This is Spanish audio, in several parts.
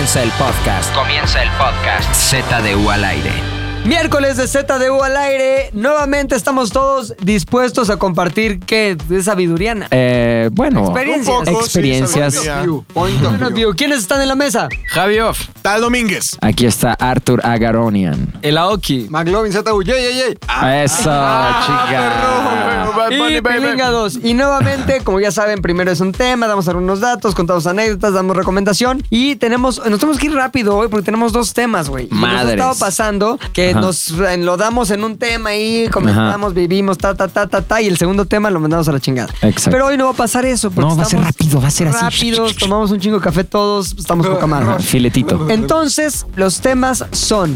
Comienza el podcast. Comienza el podcast. ZDU al aire. Miércoles de ZDU al aire. Nuevamente estamos todos dispuestos a compartir qué de sabiduriana. Eh, bueno, Experiencias. Un poco, sí, experiencias. sabiduría. Point of Point of view. view. ¿Quiénes están en la mesa? Javi Off. Tal Domínguez. Aquí está Arthur Agaronian. El Aoki. McLovin ZU. Yey, yey, yey. Eso, chica. Y Pilinga 2. Y nuevamente, como ya saben, primero es un tema, damos algunos datos, contamos anécdotas, damos recomendación. Y tenemos, nos tenemos que ir rápido hoy porque tenemos dos temas, güey. Y Nos ha estado pasando que Ajá. nos enlodamos en un tema y comentamos, vivimos, ta, ta, ta, ta, ta. Y el segundo tema lo mandamos a la chingada. Exacto. Pero hoy no va a pasar eso. Porque No, va a ser rápido, va a ser así. Rápidos, tomamos un chingo de café todos, estamos poca madre. Filetito. Entonces, los temas son.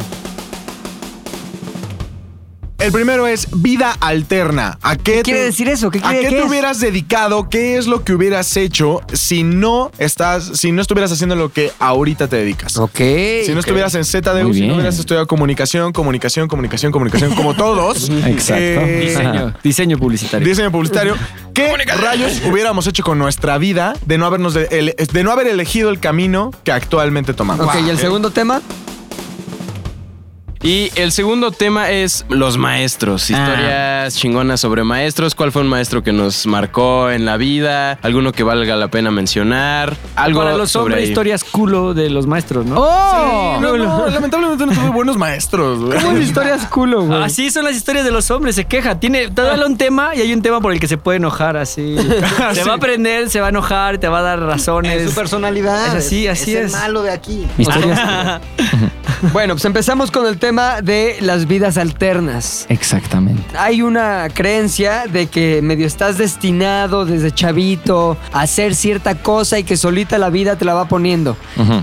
El primero es vida alterna. ¿A qué, ¿Qué quiere decir eso? ¿Qué ¿A qué qué te es? hubieras dedicado? ¿Qué es lo que hubieras hecho si no estás, si no estuvieras haciendo lo que ahorita te dedicas? Ok. Si no estuvieras en ZDU, si no hubieras estudiado comunicación, comunicación, comunicación, comunicación, como todos. Exacto. eh, Diseño. Diseño publicitario. Diseño publicitario. ¿Qué rayos hubiéramos hecho con nuestra vida de no habernos de, de no haber elegido el camino que actualmente tomamos? Ok, ¿y el segundo tema? Y el segundo tema es los maestros. Historias chingonas sobre maestros. ¿Cuál fue un maestro que nos marcó en la vida? ¿Alguno que valga la pena mencionar? Algo Para los sobre hombres, historias culo de los maestros, ¿no? ¡Oh! No, no, lamentablemente no tuve buenos maestros. güey. ¿Cómo historias culo, güey? Así son las historias de los hombres, se queja. Tiene, te da un tema y hay un tema por el que se puede enojar así. Se va a aprender, se va a enojar, te va a dar razones. Es su personalidad. Es así, así el es. malo de aquí. Historias. Bueno, pues empezamos con el tema de las vidas alternas. Exactamente. Hay una creencia de que medio estás destinado desde chavito a hacer cierta cosa y que solita la vida te la va poniendo.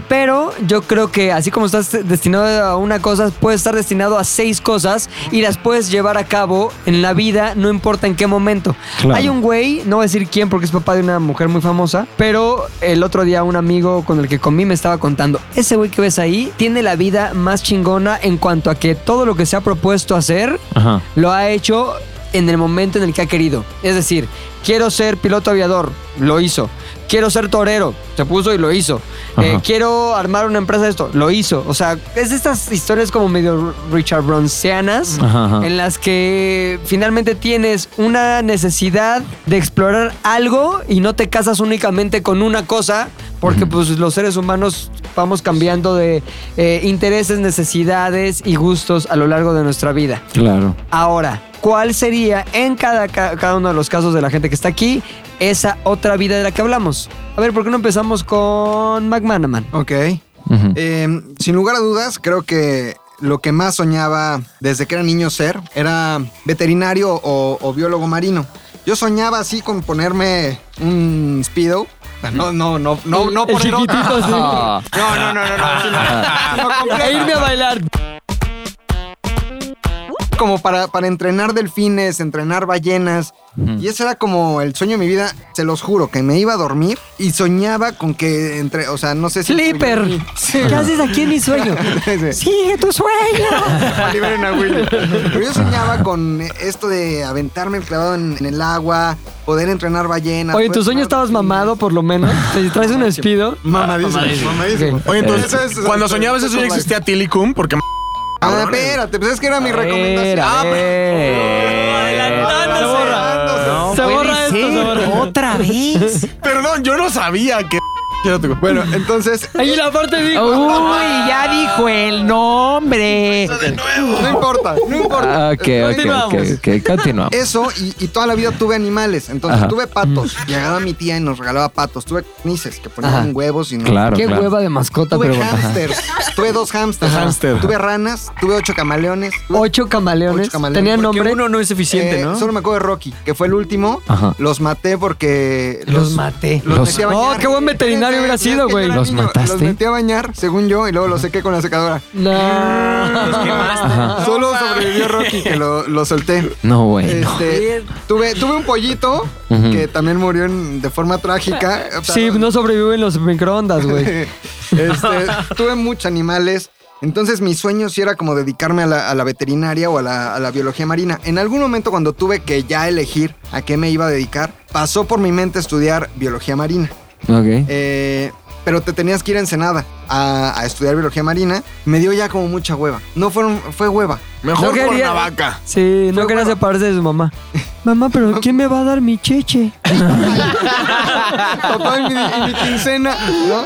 Pero yo creo que así como estás destinado a una cosa, puedes estar destinado a seis cosas y las puedes llevar a cabo en la vida, no importa en qué momento. Claro. Hay un güey, no voy a decir quién porque es papá de una mujer muy famosa, pero el otro día un amigo con el que comí me estaba contando, ese güey que ves ahí tiene la vida más chingona en cuanto a que todo lo que se ha propuesto hacer Ajá. lo ha hecho en el momento en el que ha querido. Es decir, quiero ser piloto aviador, lo hizo. Quiero ser torero, se puso y lo hizo. Eh, quiero armar una empresa de esto, lo hizo. O sea, es estas historias como medio Richard Bronceanas, Ajá, ajá. en las que finalmente tienes una necesidad de explorar algo y no te casas únicamente con una cosa, porque pues los seres humanos vamos cambiando de eh, intereses, necesidades y gustos a lo largo de nuestra vida. Claro. Ahora, ¿cuál sería en cada, ca- cada uno de los casos de la gente que está aquí esa otra vida de la que hablamos? A ver, ¿por qué no empezamos con McManaman? Ok. Eh, sin lugar a dudas, creo que lo que más soñaba desde que era niño ser era veterinario o, o biólogo marino. Yo soñaba así con ponerme un speedo. No, no, no, no, no El poner chiquitito, sí. Ah. No, no, no, no, no. sino- sino completo. E irme a bailar. Como para, para entrenar delfines, entrenar ballenas. Y ese era como el sueño de mi vida, se los juro, que me iba a dormir y soñaba con que entre, o sea, no sé si... Flipper. ¿Qué haces aquí en mi sueño? Sigue tu sueño. Liberen a Willy. Pero yo soñaba con esto de aventarme el clavado en, en el agua, poder entrenar ballenas. Oye, ¿en tu sueño estabas delfines. mamado por lo menos? ¿Te traes un espido? Mamadísimo, mamadísimo. Oye, entonces, Ese es- cuando soñabas eso ya existía Tilicum, porque Ah, espérate, pues es que era mi recomendación. Ah, ver. Se borra. Se borra esto, se borra. ¿Otra vez? Perdón, yo no sabía que. Bueno, entonces, Ahí la parte dijo. Uy, ya dijo el nombre. no importa, no importa. Ah, Ok, ok, ok, Continuamos. ok. Continuamos. Eso, y, y toda la vida tuve animales. Entonces Ajá. tuve patos. Llegaba mi tía y nos regalaba patos. Tuve nices que ponían Ajá. huevos y no. Claro, Qué claro. hueva de mascota, Tuve pero hamsters. Tuve dos hamsters. Hámster. Tuve ranas. Tuve ocho camaleones. Ocho camaleones. Ocho camaleones. ¿Tenían Porque nombre? uno no es suficiente, eh, ¿no? Solo me acuerdo de Rocky, que fue el último. Ajá. Los maté porque. Los maté. Los, Los- metí a Oh, qué buen veterinario hubiera sido, güey. ¿Los niño, mataste? Los metí a bañar, según yo, y luego los sequé con la secadora. No. Solo sobrevivió Rocky, que lo, lo solté. No, bueno. Este, tuve, tuve un pollito que también murió en- de forma trágica. Sí, no sobreviven los microondas, güey. este, tuve muchos animales. Entonces mi sueño sí era como dedicarme a la, a la veterinaria o a la, a la biología marina. En algún momento cuando tuve que ya elegir a qué me iba a dedicar, pasó por mi mente estudiar biología marina. Ok. Eh, pero te tenías que ir a Ensenada a, a estudiar biología marina. Me dio ya como mucha hueva. No fueron, fue hueva. Mejor No por quería- una vaca. Sí, no quería hueva. separarse de su mamá. Mamá, pero ¿quién me va a dar mi cheche? Papá y mi, y mi quincena, ¿no?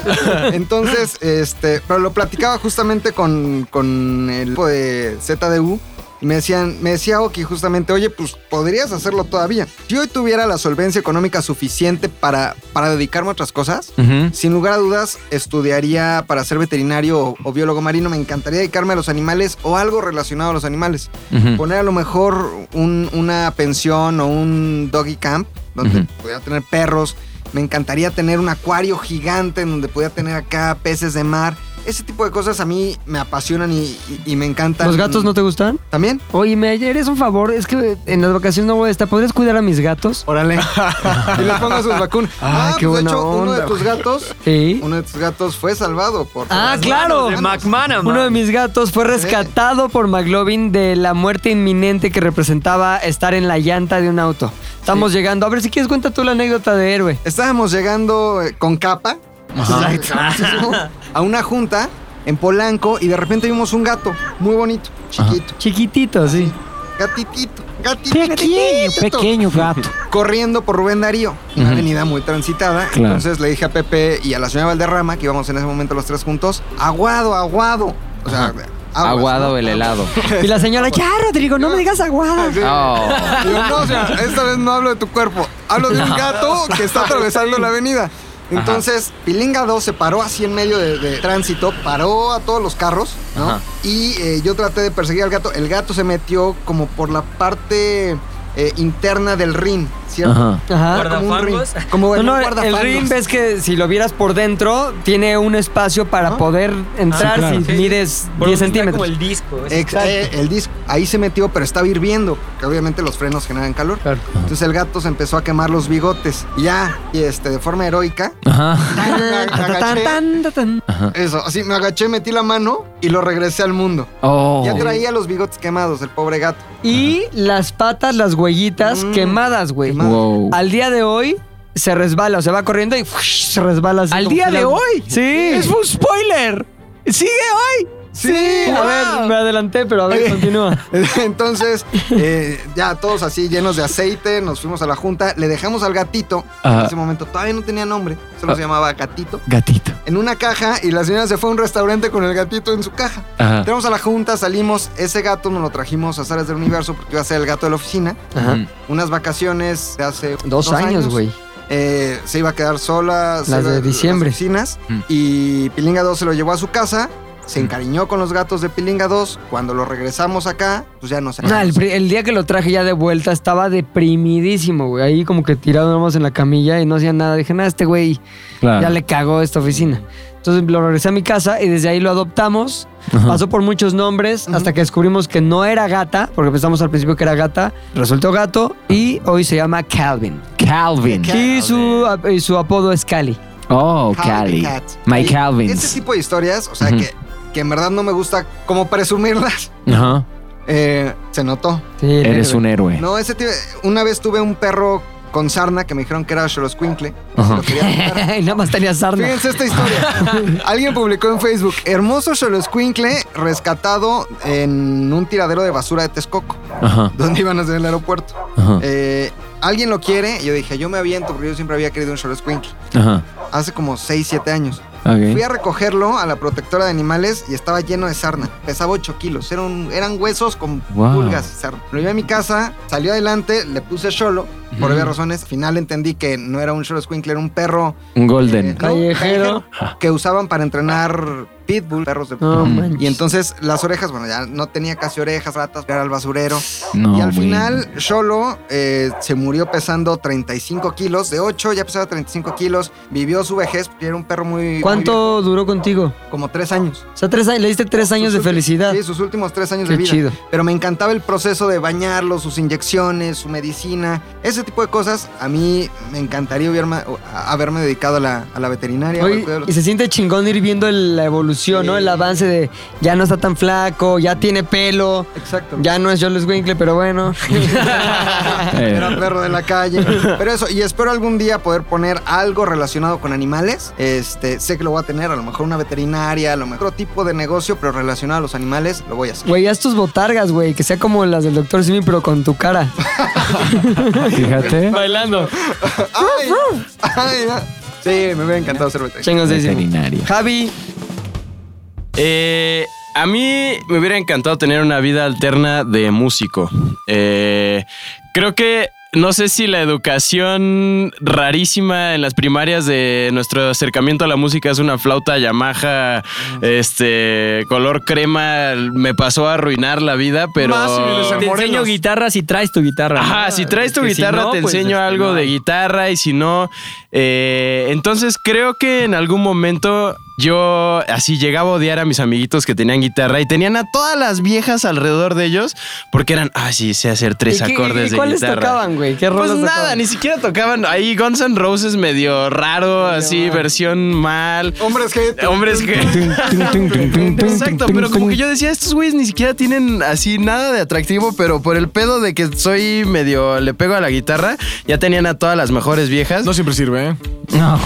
Entonces, este, pero lo platicaba justamente con, con el equipo de ZDU. Y me decían, me decía Oki justamente, oye, pues podrías hacerlo todavía. Si hoy tuviera la solvencia económica suficiente para, para dedicarme a otras cosas, sin lugar a dudas, estudiaría para ser veterinario o, o biólogo marino. Me encantaría dedicarme a los animales o algo relacionado a los animales. Poner a lo mejor un- una pensión o un doggy camp donde Ujú. pudiera tener perros. Me encantaría tener un acuario gigante en donde pudiera tener acá peces de mar. Ese tipo de cosas a mí me apasionan y, y- y me encantan. ¿Los gatos no te gustan? ¿También? Oye, me eres un favor, es que en las vacaciones no voy a estar. ¿Podrías cuidar a mis gatos? Órale. y les pongo sus vacunas. Ay, ah, qué pues buena de hecho, uno de tus gatos, Sí. uno de tus gatos fue salvado por. Ah, claro. De McManaman. Uno de mis gatos fue rescatado por McLovin de la muerte inminente que representaba estar en la llanta de un auto. Estamos llegando. A ver si quieres cuenta tú la anécdota de héroe. Estábamos llegando eh, con capa a una junta en Polanco y de repente vimos un gato muy bonito, chiquito, Chiquitito, sí. gatitito, gatitito, Pequeño, pequeño gato. corriendo por Rubén Darío, una avenida muy transitada. Claro. Entonces le dije a Pepe y a la señora Valderrama, que íbamos en ese momento los tres juntos, aguado, aguado. O sea, aguas, Aguado ¿no? el helado. Y la señora, ya, Rodrigo, no me digas aguada. Sí. Oh. Digo, no, o sea, esta vez no hablo de tu cuerpo, hablo de un gato que está atravesando la avenida. Entonces, Pilinga 2 se paró así en medio de, de tránsito, paró a todos los carros, ¿no? Ajá. Y eh, yo traté de perseguir al gato. El gato se metió como por la parte eh, interna del ring, ¿cierto? Ajá. Ajá. Como un. Como No, en no, un el ring ves que si lo vieras por dentro, tiene un espacio para poder entrar Sí, claro. si Sí. mides Por 10 donde está centímetros. como el disco. ese. Ex- eh, el disco. Ahí se metió, pero estaba hirviendo, que obviamente los frenos generan calor. Claro. Entonces el gato se empezó a quemar los bigotes. Y ya, y este, de forma heroica, Ajá. me Tan, tan, agaché. tan, tan, tan. Eso, así me agaché, metí la mano y lo regresé al mundo. Oh. Ya traía los bigotes quemados, el pobre gato. Y las patas, las huellitas Mm. quemadas, güey. Wow. Al día de hoy se resbala, o sea, va corriendo y ¡fush! se resbala así. ¿Al día de la- hoy? Sí. Es un spoiler. Sigue hoy. Sí, a ver, me adelanté, pero a ver, continúa. Entonces, eh, ya todos así llenos de aceite, nos fuimos a la junta, le dejamos al gatito, en Ajá. ese momento todavía no tenía nombre, solo Ah. se llamaba gatito, Gatito. en una caja y la señora se fue a un restaurante con el gatito en su caja. Ajá. Entramos a la junta, salimos, ese gato nos lo trajimos a Zares del Universo porque iba a ser el gato de la oficina. Ajá. Unas vacaciones de hace Dos años, güey. Eh, se iba a quedar sola. Las de diciembre. Las oficinas. Mm. Y Pilinga 2 se lo llevó a su casa. Se encariñó con los gatos de Pilinga 2. Cuando lo regresamos acá, pues ya no se No, el, el día que lo traje ya de vuelta estaba deprimidísimo, güey. Ahí como que tirado nomás en la camilla y no hacía nada. Dije, nada, este güey Claro. ya le cagó esta oficina. Entonces lo regresé a mi casa y desde ahí lo adoptamos. Ajá. Pasó por muchos nombres hasta que descubrimos que no era gata, porque pensamos al principio que era gata. Resultó gato y hoy se llama Calvin. Calvin. Y su, ap- y su apodo es Cali. Oh, Calvin Cali. Cat. My Y Calvins. Ese tipo de historias, o sea, que, que en verdad no me gusta como presumirlas, Ajá. eh, se notó. Sí, Eres héroe. un héroe. No, ese tío- una vez tuve un perro con sarna que me dijeron que era Xoloscuincle. Y nada más tenía sarna. Fíjense esta historia. Alguien publicó en Facebook, hermoso Xoloscuincle rescatado en un tiradero de basura de Texcoco, Ajá. donde iban a hacer el aeropuerto. Ajá. Eh, Alguien lo quiere, y yo dije, yo me aviento porque yo siempre había querido un Xoloscuincle. Ajá. Hace como 6, 7 años. Fui a recogerlo a la protectora de animales y estaba lleno de sarna. Pesaba 8 kilos. Eran, eran huesos con Wow. pulgas y sarna. Lo llevé a mi casa, salió adelante, le puse Xolo. Por obvias razones, al final entendí que no era un Xolo Squinkle, era un perro Un golden. eh, no, Callejero. que usaban para entrenar pitbull, perros de No. Y entonces las orejas, bueno, ya no tenía casi orejas, ratas, era al basurero. No, y al güey. final, Xolo eh, se murió pesando 35 kilos. De 8 ya pesaba 35 kilos. Vivió su vejez era un perro muy. muy ¿Cuánto duró contigo? como 3 años. O sea, tres años, le diste tres años de felicidad. Sí, sus últimos 3 años Qué de vida. chido. Pero me encantaba el proceso de bañarlo, sus inyecciones, su medicina, ese tipo de cosas. A mí me encantaría hubiera- haberme dedicado a la, a la veterinaria. Oye, y se siente chingón ir viendo el- la evolución, ¿no? El avance de ya no está tan flaco, ya tiene pelo. Exacto. Ya no es Jules Winkle, pero bueno. Era perro de la calle. Pero eso, y espero algún día poder poner algo relacionado con animales. Este, sé que lo voy a tener, a lo mejor una veterinaria, a lo mejor otro tipo de negocio, pero relacionado a los animales, lo voy a hacer. Güey, haz tus botargas, güey, que sea como las del Dr. Simi, pero con tu cara. Fíjate. Bailando. ¡Ay! ¡Ay! ya. Sí, me hubiera encantado ser veterinario. Chingosísimo. Veterinario. Javi, Eh, a mí me hubiera encantado tener una vida alterna de músico. Eh, creo que no sé si la educación rarísima en las primarias de nuestro acercamiento a la música es una flauta Yamaha, este color crema, me pasó a arruinar la vida, pero Más Te enseño guitarra si traes tu guitarra. ¿no? Ajá, si traes tu Que si guitarra no, te pues, enseño este, algo no de guitarra y si no, eh, entonces creo que en algún momento yo así llegaba a odiar a mis amiguitos que tenían guitarra y tenían a todas las viejas alrededor de ellos porque eran, ah, sí, sé hacer tres ¿y qué- acordes y de ¿cuáles guitarra. tocaban, güey? ¿Qué Pues rolas nada, tocaban? ni siquiera tocaban ahí Guns N' Roses medio raro, así, versión mal. Hombres que. Hombres que... Exacto, pero como que yo decía, estos güeyes ni siquiera tienen así nada de atractivo, pero por el pedo de que soy medio, le pego a la guitarra, ya tenían a todas las mejores viejas. No siempre sirve, ¿eh? No,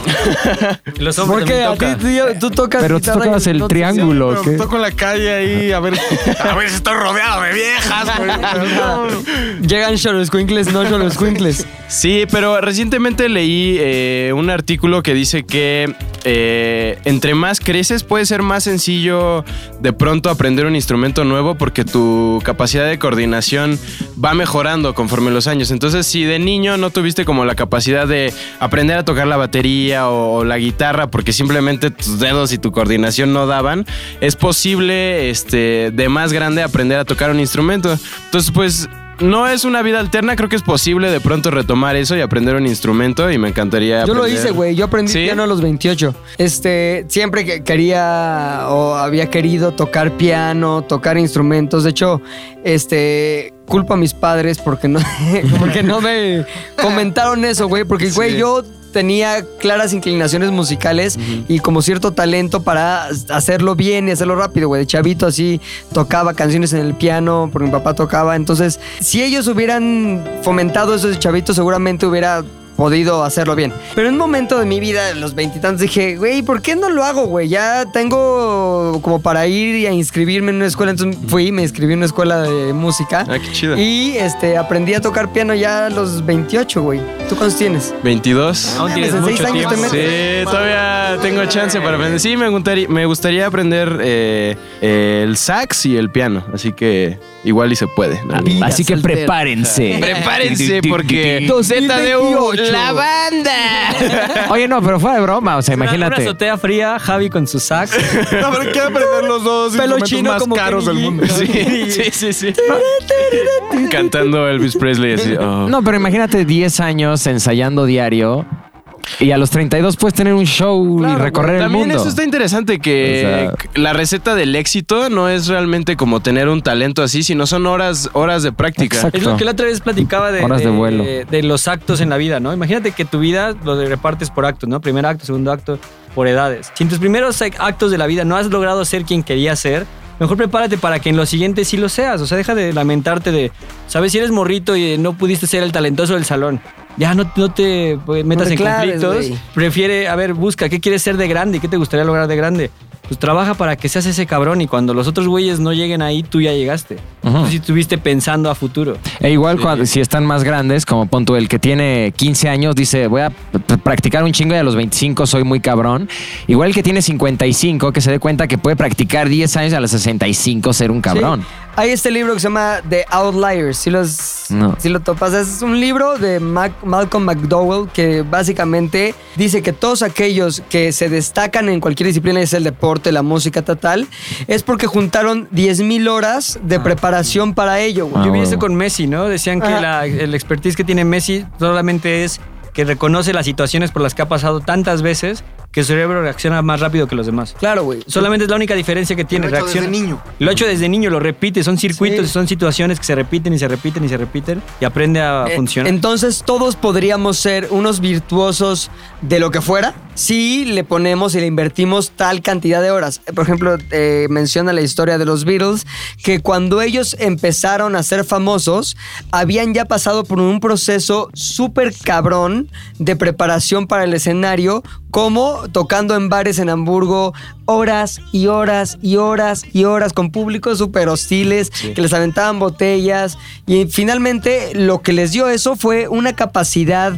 Los hombres Porque a también ti tocan. Tú tocas pero tú tocabas el triángulo. Pero ¿qué? toco en la calle ahí a ver, a ver si estoy rodeado de viejas. güey. Llegan Xoloscuincles, no Xoloscuincles. Sí, pero recientemente leí eh, un artículo que dice que eh, entre más creces puede ser más sencillo de pronto aprender un instrumento nuevo porque tu capacidad de coordinación va mejorando conforme los años. Entonces, si de niño no tuviste como la capacidad de aprender a tocar la batería o, o la guitarra porque simplemente tus dedos y tu coordinación no daban, es posible este, de más grande aprender a tocar un instrumento. Entonces, pues no es una vida alterna, creo que es posible de pronto retomar eso y aprender un instrumento y me encantaría Yo lo hice, güey. Yo aprendí ¿Sí? piano a los 28. Este, siempre que quería o había querido tocar piano, tocar instrumentos. De hecho, este, culpo a mis padres porque no, porque no me comentaron eso, güey. Porque, güey, yo tenía claras inclinaciones musicales y como cierto talento para hacerlo bien y hacerlo rápido, güey. De chavito así tocaba canciones en el piano, porque mi papá tocaba. Entonces, si ellos hubieran fomentado eso de chavito, seguramente hubiera podido hacerlo bien. Pero en un momento de mi vida, en los veintitantos, dije, güey, ¿por qué no lo hago, güey? Ya tengo como para ir y a inscribirme en una escuela. Entonces fui y me inscribí en una escuela de música. Ah, qué chido. Y este, aprendí a tocar piano ya a los 28, güey. ¿Tú cuántos tienes? 22. Aún tienes en seis mucho tiempo. Sí, todavía tengo chance para aprender. Sí, me gustaría, me gustaría aprender eh, eh, el sax y el piano, así que igual y se puede. ¿no? Así que prepárense. Prepárense porque 2028. ZDU, la banda. Oye, no, pero fue de broma. O sea, Una imagínate. azotea fría, Javi con su sax. No, pero quiero aprender los dos Pelo instrumentos chino más como caros del Kenny G. mundo. Sí, sí, sí, sí. Cantando Elvis Presley así. oh. No, pero imagínate 10 años ensayando diario y a los 32 puedes tener un show y recorrer el También mundo. eso está interesante que O sea- la receta del éxito no es realmente como tener un talento así, sino son horas, horas de práctica. Exacto. Es lo que la otra vez platicaba de, Horas de vuelo. de los actos en la vida, ¿no? Imagínate que tu vida lo repartes por actos, ¿no? Primer acto, segundo acto, por edades. Si en tus primeros ac- actos de la vida no has logrado ser quien querías ser, mejor prepárate para que en los siguientes sí lo seas. O sea, deja de lamentarte de, ¿sabes? Si eres morrito y no pudiste ser el talentoso del salón. Ya no, no te pues, metas en claves, conflictos. Prefiere, a ver, busca, ¿qué quieres ser de grande? ¿Qué te gustaría lograr de grande? Pues trabaja para que seas ese cabrón y cuando los otros güeyes no lleguen ahí, tú ya llegaste. Tú sí estuviste pensando a futuro. E igual cuando, si están más grandes, como pon tú, el que tiene 15 años dice, voy a practicar un chingo y a los 25 soy muy cabrón. Igual el que tiene 55, que se dé cuenta que puede practicar 10 años y a los 65 ser un cabrón. Sí. Hay este libro que se llama The Outliers. Si, los, No. si lo topas, es un libro de Mac- Malcolm McDowell que básicamente dice que todos aquellos que se destacan en cualquier disciplina, es el deporte, la música, tal, tal, es porque juntaron 10.000 horas de preparación para ello. Ah, Yo vi bueno. eso con Messi, ¿no? Decían que la, el expertise que tiene Messi solamente es que reconoce las situaciones por las que ha pasado tantas veces que su cerebro reacciona más rápido que los demás. Claro, güey. Solamente es la única diferencia que tiene. Lo he hecho reacciona. desde niño. Lo ha hecho desde niño, lo repite, son circuitos, Sí. son situaciones que se repiten y se repiten y se repiten y aprende a Eh, funcionar. Entonces todos podríamos ser unos virtuosos de lo que fuera si le ponemos y le invertimos tal cantidad de horas. Por ejemplo, eh, menciona la historia de los Beatles, que cuando ellos empezaron a ser famosos, habían ya pasado por un proceso súper cabrón de preparación para el escenario, como tocando en bares en Hamburgo horas y horas y horas y horas con públicos súper hostiles que les aventaban botellas. Y finalmente lo que les dio eso fue una capacidad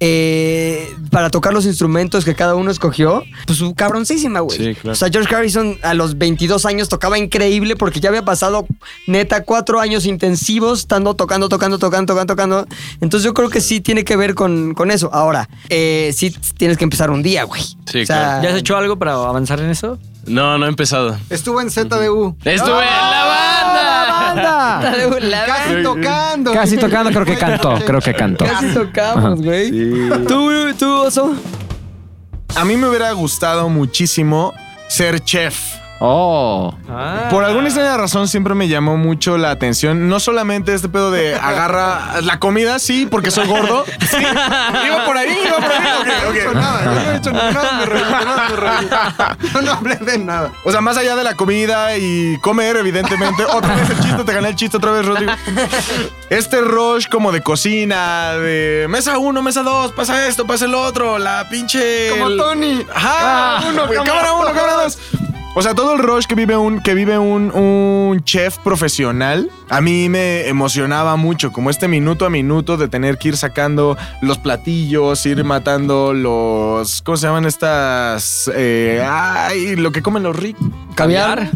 eh, para tocar los instrumentos que cada uno escogió, pues su cabroncísima, güey. Sí, claro. O sea, George Harrison a los 22 años tocaba increíble porque ya había pasado neta cuatro años intensivos estando tocando, tocando, tocando, tocando, tocando. Entonces yo creo que sí tiene que ver con, con eso. Ahora, eh, sí tienes que empezar un día, güey. Sí, O sea, ¿Ya has hecho algo para avanzar en eso? No, no he empezado. Estuvo en ZDU. Estuve en la banda. ¡Banda! La- Casi tocando. Casi tocando, creo que cantó, creo que cantó. Casi tocamos, güey. ¿Tú, tú, oso? A mí me hubiera gustado muchísimo ser chef. Oh. Ah. Por alguna extraña razón siempre me llamó mucho la atención. No solamente este pedo de agarra la comida, sí, porque soy gordo. Sí, iba por ahí, iba por ahí. Ok, No he ok. hecho nada, yo no he hecho nada, me reí, nada, me reí. No hablé de nada. O sea, más allá de la comida y comer, evidentemente. Otra vez el chiste, te gané el chiste otra vez, Rodrigo. Este rush como de cocina, de mesa uno, mesa dos, pasa esto, pasa el otro, la pinche. Como Tony. Ajá, uno, cámara uno, cámara dos. O sea, todo el rush que vive un, que vive un, un chef profesional, a mí me emocionaba mucho, como este minuto a minuto de tener que ir sacando los platillos, ir matando los, ¿cómo se llaman estas? Eh, ay, lo que comen los ricos. ¿Caviar?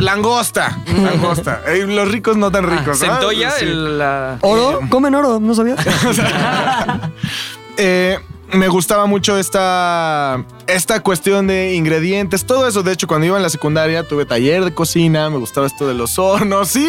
Langosta, langosta. Eh, los ricos no tan ricos. ¿no? ¿Centolla? Sí. El, la- ¿Oro? ¿Comen oro? ¿No sabías? Eh, me gustaba mucho esta, esta cuestión de ingredientes, todo eso. De hecho, cuando iba en la secundaria tuve taller de cocina, me gustaba esto de los hornos. Sí,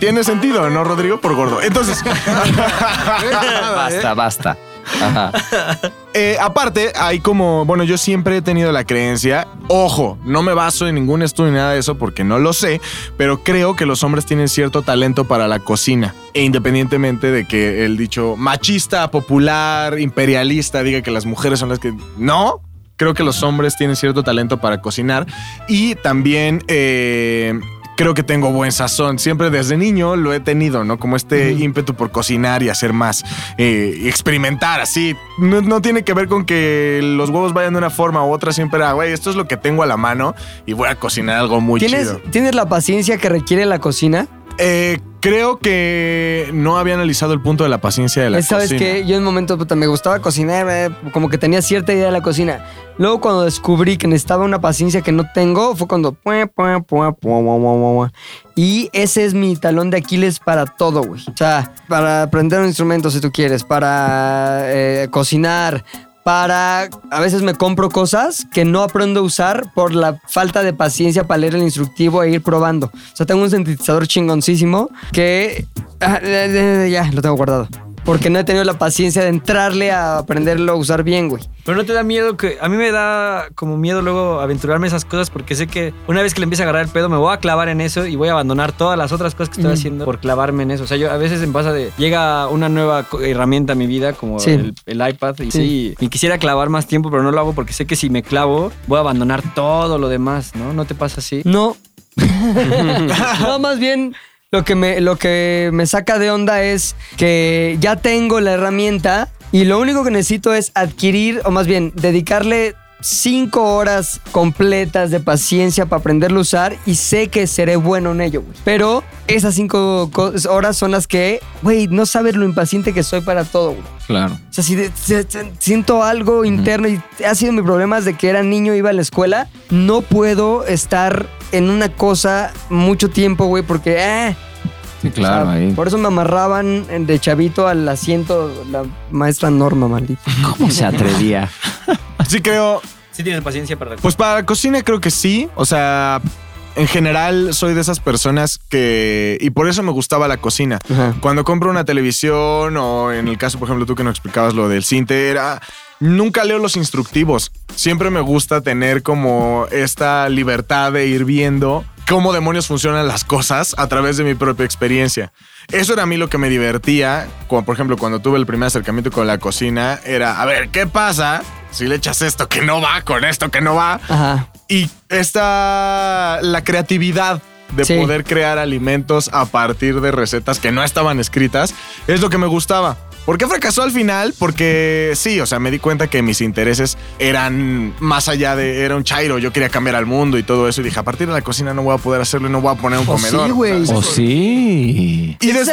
tiene sentido, ¿no, Rodrigo? Por gordo. Entonces, Basta, basta. Eh, aparte, hay como, bueno, yo siempre he tenido la creencia, ojo, no me baso en ningún estudio ni nada de eso porque no lo sé, pero creo que los hombres tienen cierto talento para la cocina. E independientemente de que el dicho machista, popular, imperialista diga que las mujeres son las que... No, creo que los hombres tienen cierto talento para cocinar y también... eh, Creo que tengo buen sazón. Siempre desde niño lo he tenido, ¿no? Como este ímpetu por cocinar y hacer más. eh, y experimentar así. No, no tiene que ver con que los huevos vayan de una forma u otra. Siempre era, güey, esto es lo que tengo a la mano y voy a cocinar algo muy ¿Tienes, chido. ¿Tienes la paciencia que requiere la cocina? Eh, creo que no había analizado el punto de la paciencia de la ¿Sabes cocina. que Yo en un momento puta, me gustaba cocinar, eh, como que tenía cierta idea de la cocina. Luego cuando descubrí que necesitaba una paciencia que no tengo, fue cuando... Y ese es mi talón de Aquiles para todo, güey. O sea, para aprender un instrumento si tú quieres, para eh, cocinar, para... A veces me compro cosas que no aprendo a usar por la falta de paciencia para leer el instructivo e ir probando. O sea, tengo un sintetizador chingoncísimo que... ah, ya, lo tengo guardado. Porque no he tenido la paciencia de entrarle a aprenderlo a usar bien, güey. Pero no te da miedo que. A mí me da como miedo luego aventurarme esas cosas porque sé que una vez que le empiece a agarrar el pedo me voy a clavar en eso y voy a abandonar todas las otras cosas que estoy Mm. haciendo por clavarme en eso. O sea, yo a veces me pasa de. Llega una nueva herramienta a mi vida como Sí. el, el iPad y sí. y quisiera clavar más tiempo, pero no lo hago porque sé que si me clavo voy a abandonar todo lo demás, ¿no? ¿No te pasa así? No. no, más bien lo que, me, lo que me saca de onda es que ya tengo la herramienta y lo único que necesito es adquirir, o más bien dedicarle cinco horas completas de paciencia para aprenderlo a usar y sé que seré bueno en ello, güey. Pero esas cinco co- horas son las que, güey, no sabes lo impaciente que soy para todo, güey. Claro. O sea, si de- siento algo interno y ha sido mi problema desde que era niño, iba a la escuela, no puedo estar en una cosa mucho tiempo, güey, porque... eh, Sí, claro, o sea, ahí. Por eso me amarraban de chavito al asiento la maestra Norma, maldita. ¿Cómo se atrevía? Sí creo, Sí tienes paciencia para... Pues para la cocina creo que sí. O sea, en general soy de esas personas que... Y por eso me gustaba la cocina. Ajá. Cuando compro una televisión o en el caso, por ejemplo, tú que nos explicabas lo del cinte, era... Nunca leo los instructivos. Siempre me gusta tener como esta libertad de ir viendo cómo demonios funcionan las cosas a través de mi propia experiencia. Eso era a mí lo que me divertía. Como por ejemplo, cuando tuve el primer acercamiento con la cocina, era, a ver, ¿qué pasa si le echas esto que no va con esto que no va. Ajá. Y esta, la creatividad de Sí. poder crear alimentos a partir de recetas que no estaban escritas, es lo que me gustaba. ¿Por qué fracasó al final? Porque sí, o sea, me di cuenta que mis intereses eran más allá de, era un chairo, yo quería cambiar al mundo y todo eso, y dije, a partir de la cocina no voy a poder hacerlo y no voy a poner un Oh, comedor. sí, güey. ¿sabes? Oh, sí. Y des-.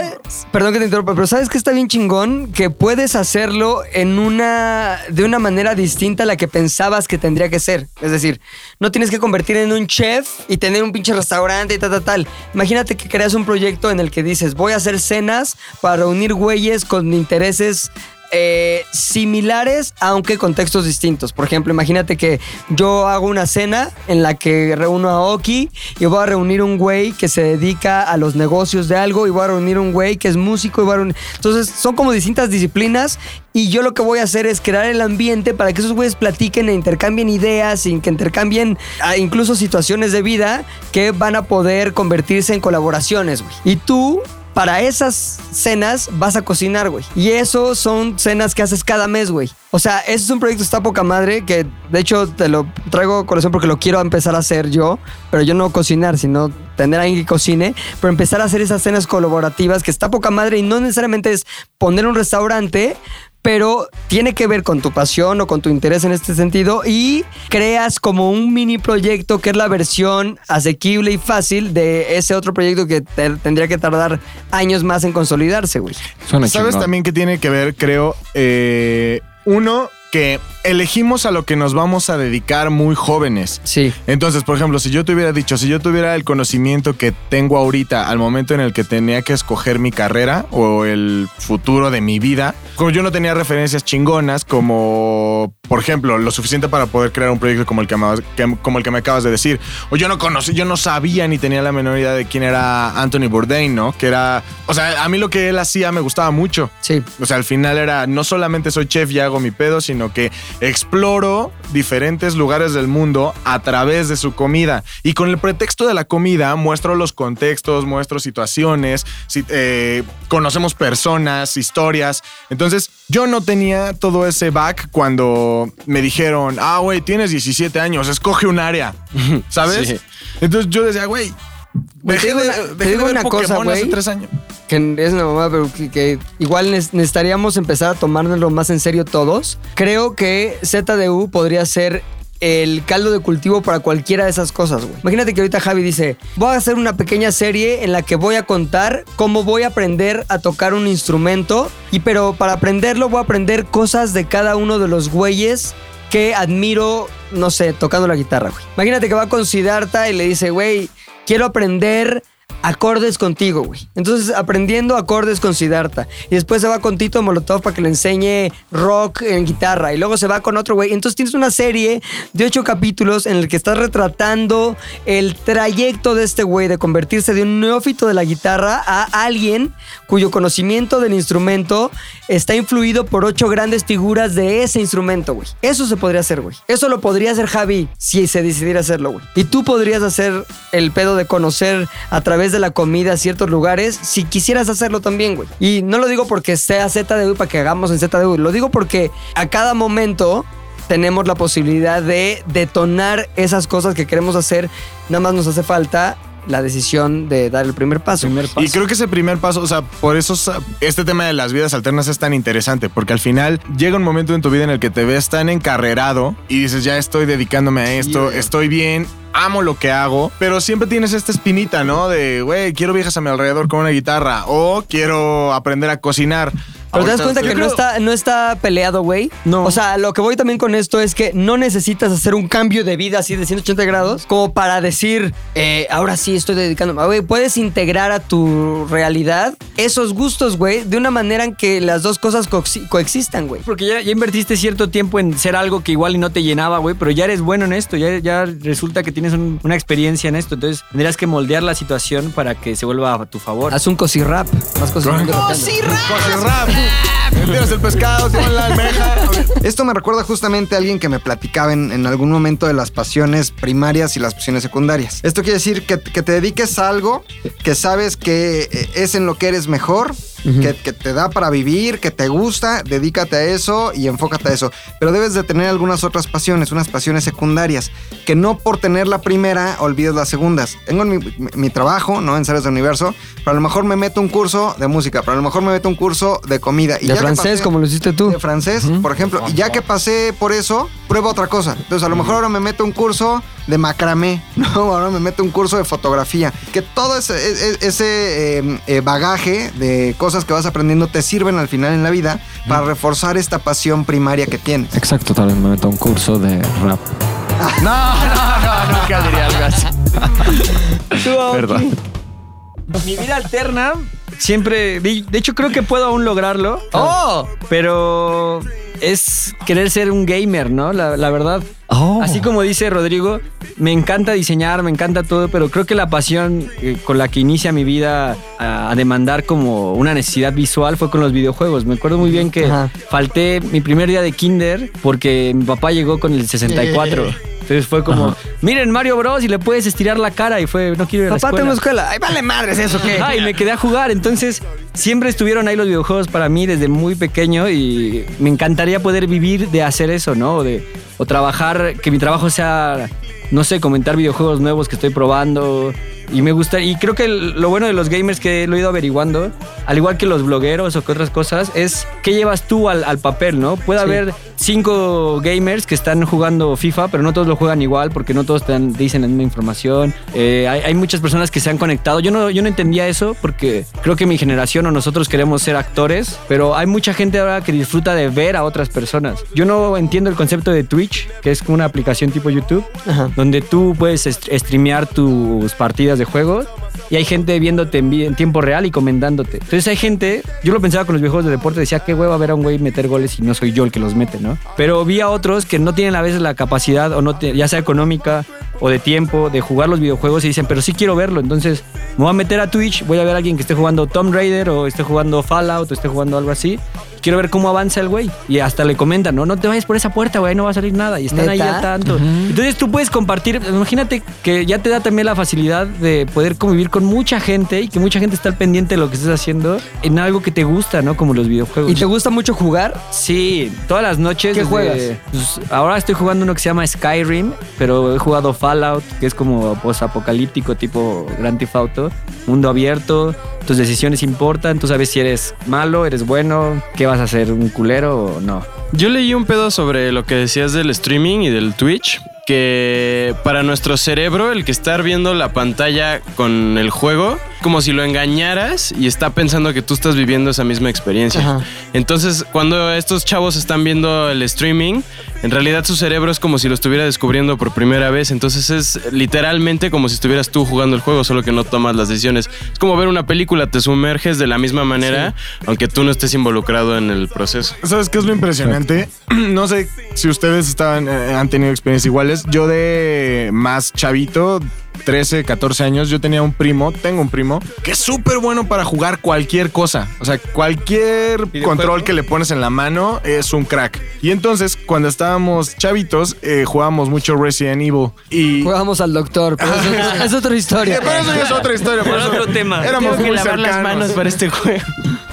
Perdón que te interrumpa, pero ¿sabes que está bien chingón? Que puedes hacerlo en una. de una manera distinta a la que pensabas que tendría que ser. Es decir, no tienes que convertir en un chef y tener un pinche restaurante y tal, tal, tal. Imagínate que creas un proyecto en el que dices, voy a hacer cenas para reunir güeyes con intereses. eh, similares aunque contextos distintos. Por ejemplo, imagínate que yo hago una cena en la que reúno a Oki y voy a reunir un güey que se dedica a los negocios de algo y voy a reunir un güey que es músico y voy a reunir... Entonces son como distintas disciplinas y yo lo que voy a hacer es crear el ambiente para que esos güeyes platiquen e intercambien ideas, y que intercambien ah, incluso situaciones de vida que van a poder convertirse en colaboraciones, güey. Y tú para esas cenas vas a cocinar, güey. Y eso son cenas que haces cada mes, güey. O sea, ese es un proyecto está poca madre, que de hecho te lo traigo a corazón porque lo quiero empezar a hacer yo, pero yo no cocinar, sino tener a alguien que cocine, pero empezar a hacer esas cenas colaborativas que está poca madre y no necesariamente es poner un restaurante, pero tiene que ver con tu pasión o con tu interés en este sentido y creas como un mini proyecto que es la versión asequible y fácil de ese otro proyecto que te- tendría que tardar años más en consolidarse, güey. Suena ¿Sabes chingón. también que tiene que ver, creo? Eh, uno, que elegimos a lo que nos vamos a dedicar muy jóvenes. Sí. Entonces, por ejemplo, si yo te hubiera dicho, si yo tuviera el conocimiento que tengo ahorita al momento en el que tenía que escoger mi carrera o el futuro de mi vida, como yo no tenía referencias chingonas como, por ejemplo, lo suficiente para poder crear un proyecto como el que, me- que- como el que me acabas de decir, o yo no conocí, yo no sabía ni tenía la menor idea de quién era Anthony Bourdain, ¿no? Que era, o sea, a mí lo que él hacía me gustaba mucho. Sí. O sea, al final era, no solamente soy chef y hago mi pedo, sino que exploro diferentes lugares del mundo a través de su comida. Y con el pretexto de la comida muestro los contextos, muestro situaciones, si- eh, conocemos personas, historias. Entonces, yo no tenía todo ese back cuando me dijeron, ah, güey, tienes 17 años, escoge un área. ¿Sabes? Sí. Entonces yo decía, güey, Te digo una- te dejé de digo ver una cosa, güey. que es una mamá, pero que, que igual necesitaríamos empezar a tomárnoslo más en serio todos. Creo que ZDU podría ser el caldo de cultivo para cualquiera de esas cosas, güey. Imagínate que ahorita Javi dice, voy a hacer una pequeña serie en la que voy a contar cómo voy a aprender a tocar un instrumento y pero para aprenderlo voy a aprender cosas de cada uno de los güeyes que admiro, no sé, tocando la guitarra, güey. Imagínate que va con Siddhartha y le dice, güey, quiero aprender acordes contigo, güey. Entonces, aprendiendo acordes con Siddhartha. Y después se va con Tito Molotov para que le enseñe rock en guitarra. Y luego se va con otro güey. Entonces tienes una serie de ocho capítulos en el que estás retratando el trayecto de este güey de convertirse de un neófito de la guitarra a alguien cuyo conocimiento del instrumento está influido por ocho grandes figuras de ese instrumento, güey. Eso se podría hacer, güey. Eso lo podría hacer Javi si se decidiera hacerlo, güey. Y tú podrías hacer el pedo de conocer a través de la comida ciertos lugares si quisieras hacerlo también, güey. Y no lo digo porque sea ZDU para que hagamos en ZDU. Lo digo porque a cada momento tenemos la posibilidad de detonar esas cosas que queremos hacer. Nada más nos hace falta la decisión de dar el primer paso. Y creo que ese primer paso, o sea, por eso este tema de las vidas alternas es tan interesante, porque al final llega un momento en tu vida en el que te ves tan encarrerado y dices, ya estoy dedicándome a esto, estoy bien. Amo lo que hago, pero siempre tienes esta espinita, ¿no? De, güey, quiero viejas a mi alrededor con una guitarra o quiero aprender a cocinar. Pero te das cuenta que no está, no está peleado, güey. No. O sea, lo que voy también con esto es que no necesitas hacer un cambio de vida así de 180 grados como para decir, eh, ahora sí estoy dedicándome. Güey, puedes integrar a tu realidad esos gustos, güey, de una manera en que las dos cosas coexi- coexistan, güey. Porque ya, ya invertiste cierto tiempo en ser algo que igual y no te llenaba, güey, pero ya eres bueno en esto, ya, ya resulta que tienes un- una experiencia en esto, entonces tendrías que moldear la situación para que se vuelva a tu favor. Haz un cosirrap. Más cocinando. Cosirrap. El pescado, tienes la almeja. Esto me recuerda justamente a alguien que me platicaba en, en algún momento de las pasiones primarias y las pasiones secundarias. Esto quiere decir que, que te dediques a algo que sabes que eh, es en lo que eres mejor que, que te da para vivir, que te gusta, dedícate a eso y enfócate a eso. Pero debes de tener algunas otras pasiones, unas pasiones secundarias, que no por tener la primera olvides las segundas. Tengo mi, mi- mi trabajo, ¿no? En Seres de Universo, pero a lo mejor me meto un curso de música, pero a lo mejor me meto un curso de comida. Y De ya francés, pasé- como lo hiciste tú. de francés, por ejemplo. Y ya que pasé por eso, prueba otra cosa. Entonces, a lo mejor ahora me meto un curso de macramé, ¿no? Ahora me meto un curso de fotografía. Que todo ese, e- e- ese eh, eh, bagaje de cosas que vas aprendiendo te sirven al final en la vida para reforzar esta pasión primaria que tienes. Exacto, tal vez me meto a un curso de rap. No, no, no, nunca diría algo así. Perdón. Mi vida alterna siempre. De de hecho, creo que puedo aún lograrlo. ¡Oh! Pero es querer ser un gamer, ¿no? La, la verdad. Oh. Así como dice Rodrigo, me encanta diseñar, me encanta todo, pero creo que la pasión eh, con la que inicia mi vida a, a demandar como una necesidad visual fue con los videojuegos. Me acuerdo muy bien que Ajá. falté mi primer día de kinder porque mi papá llegó con el 64. Entonces fue como, miren Mario Bros y le puedes estirar la cara y fue, no quiero ir a la Papá, escuela. tengo escuela. Ay, vale madres eso, ¿qué? Ajá, y me quedé a jugar. Entonces, siempre estuvieron ahí los videojuegos para mí desde muy pequeño y me encantaría poder vivir de hacer eso, ¿no? O, de, o trabajar, que mi trabajo sea, no sé, comentar videojuegos nuevos que estoy probando. Y me gusta, y creo que lo bueno de los gamers que lo he ido averiguando, al igual que los blogueros o que otras cosas, es qué llevas tú al, al papel, ¿no? Puede Sí. haber cinco gamers que están jugando FIFA, pero no todos lo juegan igual porque no todos te, dan- dicen la misma información. Eh, hay, hay muchas personas que se han conectado. Yo no, yo no entendía eso porque creo que mi generación o nosotros queremos ser actores, pero hay mucha gente ahora que disfruta de ver a otras personas. Yo no entiendo el concepto de Twitch, que es como una aplicación tipo YouTube, Ajá. donde tú puedes streamear tus partidas de juego y hay gente viéndote en, vi- en tiempo real y comentándote. Entonces hay gente, yo lo pensaba con los videojuegos de deporte, decía qué hueva ver a un güey meter goles y no soy yo el que los mete, ¿no? Pero vi a otros que no tienen a veces la capacidad o no te- ya sea económica o de tiempo de jugar los videojuegos y dicen, pero sí quiero verlo, entonces me voy a meter a Twitch, voy a ver a alguien que esté jugando Tomb Raider o esté jugando Fallout o esté jugando algo así. Quiero ver cómo avanza el güey. Y hasta le comentan, no, no te vayas por esa puerta, güey, no va a salir nada. Y están ahí ¿Neta? al tanto. Entonces tú puedes compartir, imagínate que ya te da también la facilidad de poder convivir con mucha gente y que mucha gente está al pendiente de lo que estés haciendo en algo que te gusta, ¿no? Como los videojuegos. ¿Y te gusta mucho jugar? Sí, todas las noches. ¿Qué juegas? pues, ahora estoy jugando uno que se llama Skyrim, pero he jugado Fallout, que es como post-apocalíptico, tipo Grand Theft. Mundo abierto, tus decisiones importan, tú sabes si eres malo, eres bueno, qué vas a hacer, un culero o no. Yo leí un pedo sobre lo que decías del streaming y del Twitch, que para nuestro cerebro el que estar viendo la pantalla con el juego, como si lo engañaras y está pensando que tú estás viviendo esa misma experiencia. Ajá. Entonces, cuando estos chavos están viendo el streaming, en realidad su cerebro es como si lo estuviera descubriendo por primera vez. Entonces es literalmente como si estuvieras tú jugando el juego, solo que no tomas las decisiones. Es como ver una película, te sumerges de la misma manera, aunque tú no estés involucrado en el proceso. ¿Sabes qué es lo impresionante? No sé si ustedes estaban, eh, han tenido experiencias iguales. Yo de más chavito, 13, 14 años, yo tenía un primo, tengo un primo, que es súper bueno para jugar cualquier cosa. O sea, cualquier control que le pones en la mano es un crack. Y entonces, cuando estábamos chavitos, eh, jugábamos mucho Resident Evil. Y... Jugábamos al doctor, pero es, otra- es otra historia. Pero eso es otra historia. por Era eso otro tema. Éramos Tengo que muy lavar las manos para este juego.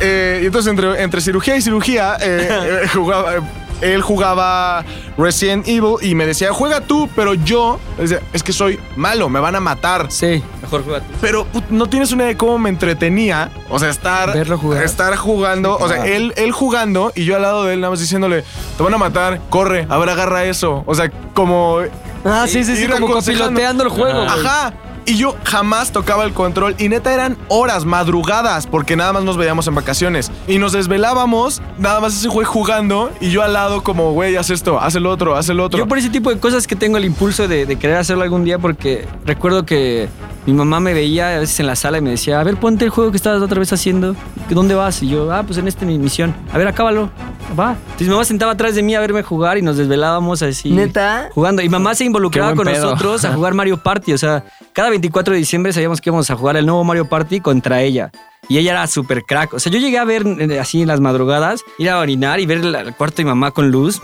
Eh, y entonces, entre, entre cirugía y cirugía, eh, eh, jugaba, eh, él jugaba Resident Evil y me decía, juega tú, pero yo, decía, es que soy malo, me van a matar. Sí. Mejor juega tú. Pero put, no tienes una idea de cómo me entretenía. O sea, estar, Verlo jugar. estar jugando. O sea, él, él jugando y yo al lado de él nada más diciéndole, te van a matar, corre, a ver, agarra eso. O sea, como... Ah, sí, sí, sí, como copiloteando el juego. Ajá. Y yo jamás tocaba el control. Y neta eran horas, madrugadas, porque nada más nos veíamos en vacaciones. Y nos desvelábamos, nada más ese güey jugando. Y yo al lado, como, güey, haz esto, haz el otro, haz el otro. Yo por ese tipo de cosas que tengo el impulso de, de querer hacerlo algún día porque recuerdo que mi mamá me veía a veces en la sala y me decía, a ver, ponte el juego que estabas otra vez haciendo. ¿Dónde vas? Y yo, ah, pues en esta mi misión. A ver, acábalo. Va. Entonces mi mamá sentaba atrás de mí a verme jugar y nos desvelábamos así. ¿Neta? Jugando. Y mamá se involucraba con pedo. nosotros a jugar Mario Party. O sea, cada 24 de diciembre sabíamos que íbamos a jugar el nuevo Mario Party contra ella. Y ella era súper crack. O sea, yo llegué a ver eh, así en las madrugadas, ir a orinar y ver el, cuarto de mi mamá con luz.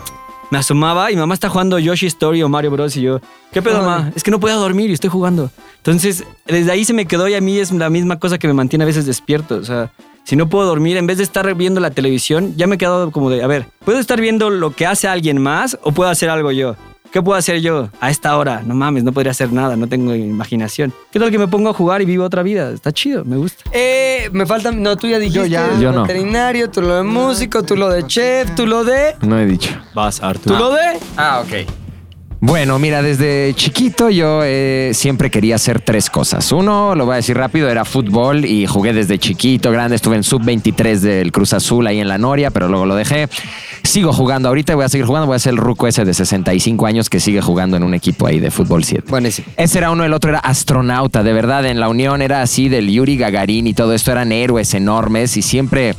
me asomaba y mamá está jugando Yoshi Story o Mario Bros. Y yo, ¿qué pedo, mamá? Es que no puedo dormir y estoy jugando. Entonces, desde ahí se me quedó y a mí es la misma cosa que me mantiene a veces despierto. O sea, si no puedo dormir, en vez de estar viendo la televisión, ya me he quedado como de, a ver, ¿puedo estar viendo lo que hace alguien más o puedo hacer algo yo? ¿Qué puedo hacer yo a esta hora? No mames, no podría hacer nada, no tengo imaginación. ¿Qué tal que me pongo a jugar y vivo otra vida? Está chido, me gusta. Eh, me falta. No, tú ya dijiste. ya. lo Yo no. veterinario, tú lo de músico, tú lo de chef, tú lo de. No he dicho. Vas, Tú Arturo. lo de. Ah, ok. Bueno, mira, desde chiquito yo eh, siempre quería hacer tres cosas. Uno, lo voy a decir rápido, era fútbol y jugué desde chiquito, grande. Estuve en sub-23 del Cruz Azul ahí en la Noria, pero luego lo dejé. Sigo jugando ahorita y voy a seguir jugando. Voy a ser el ruco ese de 65 años que sigue jugando en un equipo ahí de fútbol 7. Buenísimo. Ese era uno, el otro era astronauta, de verdad, en la Unión era así del Yuri Gagarin y todo esto eran héroes enormes y siempre,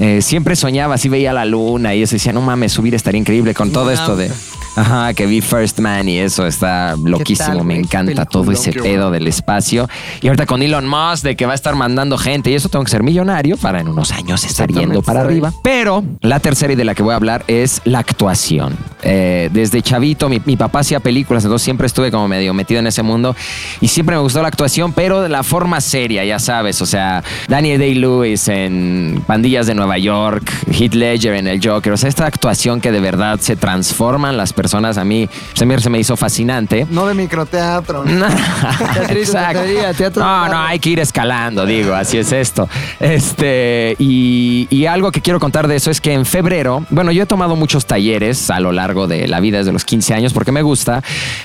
eh, siempre soñaba, así veía la luna y eso decía, no mames, subir estaría increíble con todo esto de, ajá, que vi First Man y eso está loquísimo, tal, me encanta todo ese pedo del espacio y ahorita con Elon Musk de que va a estar mandando gente y eso tengo que ser millonario para en unos años estar yendo para arriba. Pero la tercera y de la que voy a hablar es la actuación. Eh, desde chavito, mi, mi papá hacía películas, entonces siempre estuve como medio metido en ese mundo y siempre me gustó la actuación, pero de la forma seria, ya sabes. O sea, Daniel Day-Lewis en Pandillas de Nueva York, Heath Ledger en El Joker. O sea, esta actuación que de verdad se transforman las personas, a mí se me, se me hizo fascinante. No de microteatro. Teatro No, barrio. no, hay que ir escalando, digo, así es esto. Este, y, y algo que quiero contar de eso es que en febrero, bueno, yo he tomado muchos talleres a lo largo de la vida desde los 15 años porque me gusta.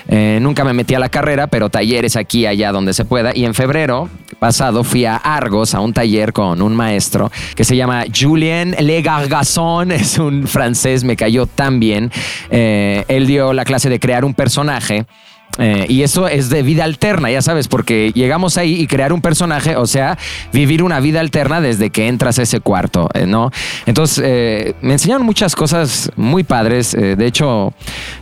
Eh, nunca me metí a la carrera, pero talleres aquí, allá, donde se pueda. Y en febrero pasado fui a Argos a un taller con un maestro que se llama Julien Legargasson, es un francés, me cayó tan bien. Eh, él dio la clase de crear un personaje. Eh, y eso es de vida alterna, ya sabes, porque llegamos ahí y crear un personaje, o sea, vivir una vida alterna desde que entras a ese cuarto, eh, ¿no? Entonces, eh, me enseñaron muchas cosas muy padres. eh, de hecho,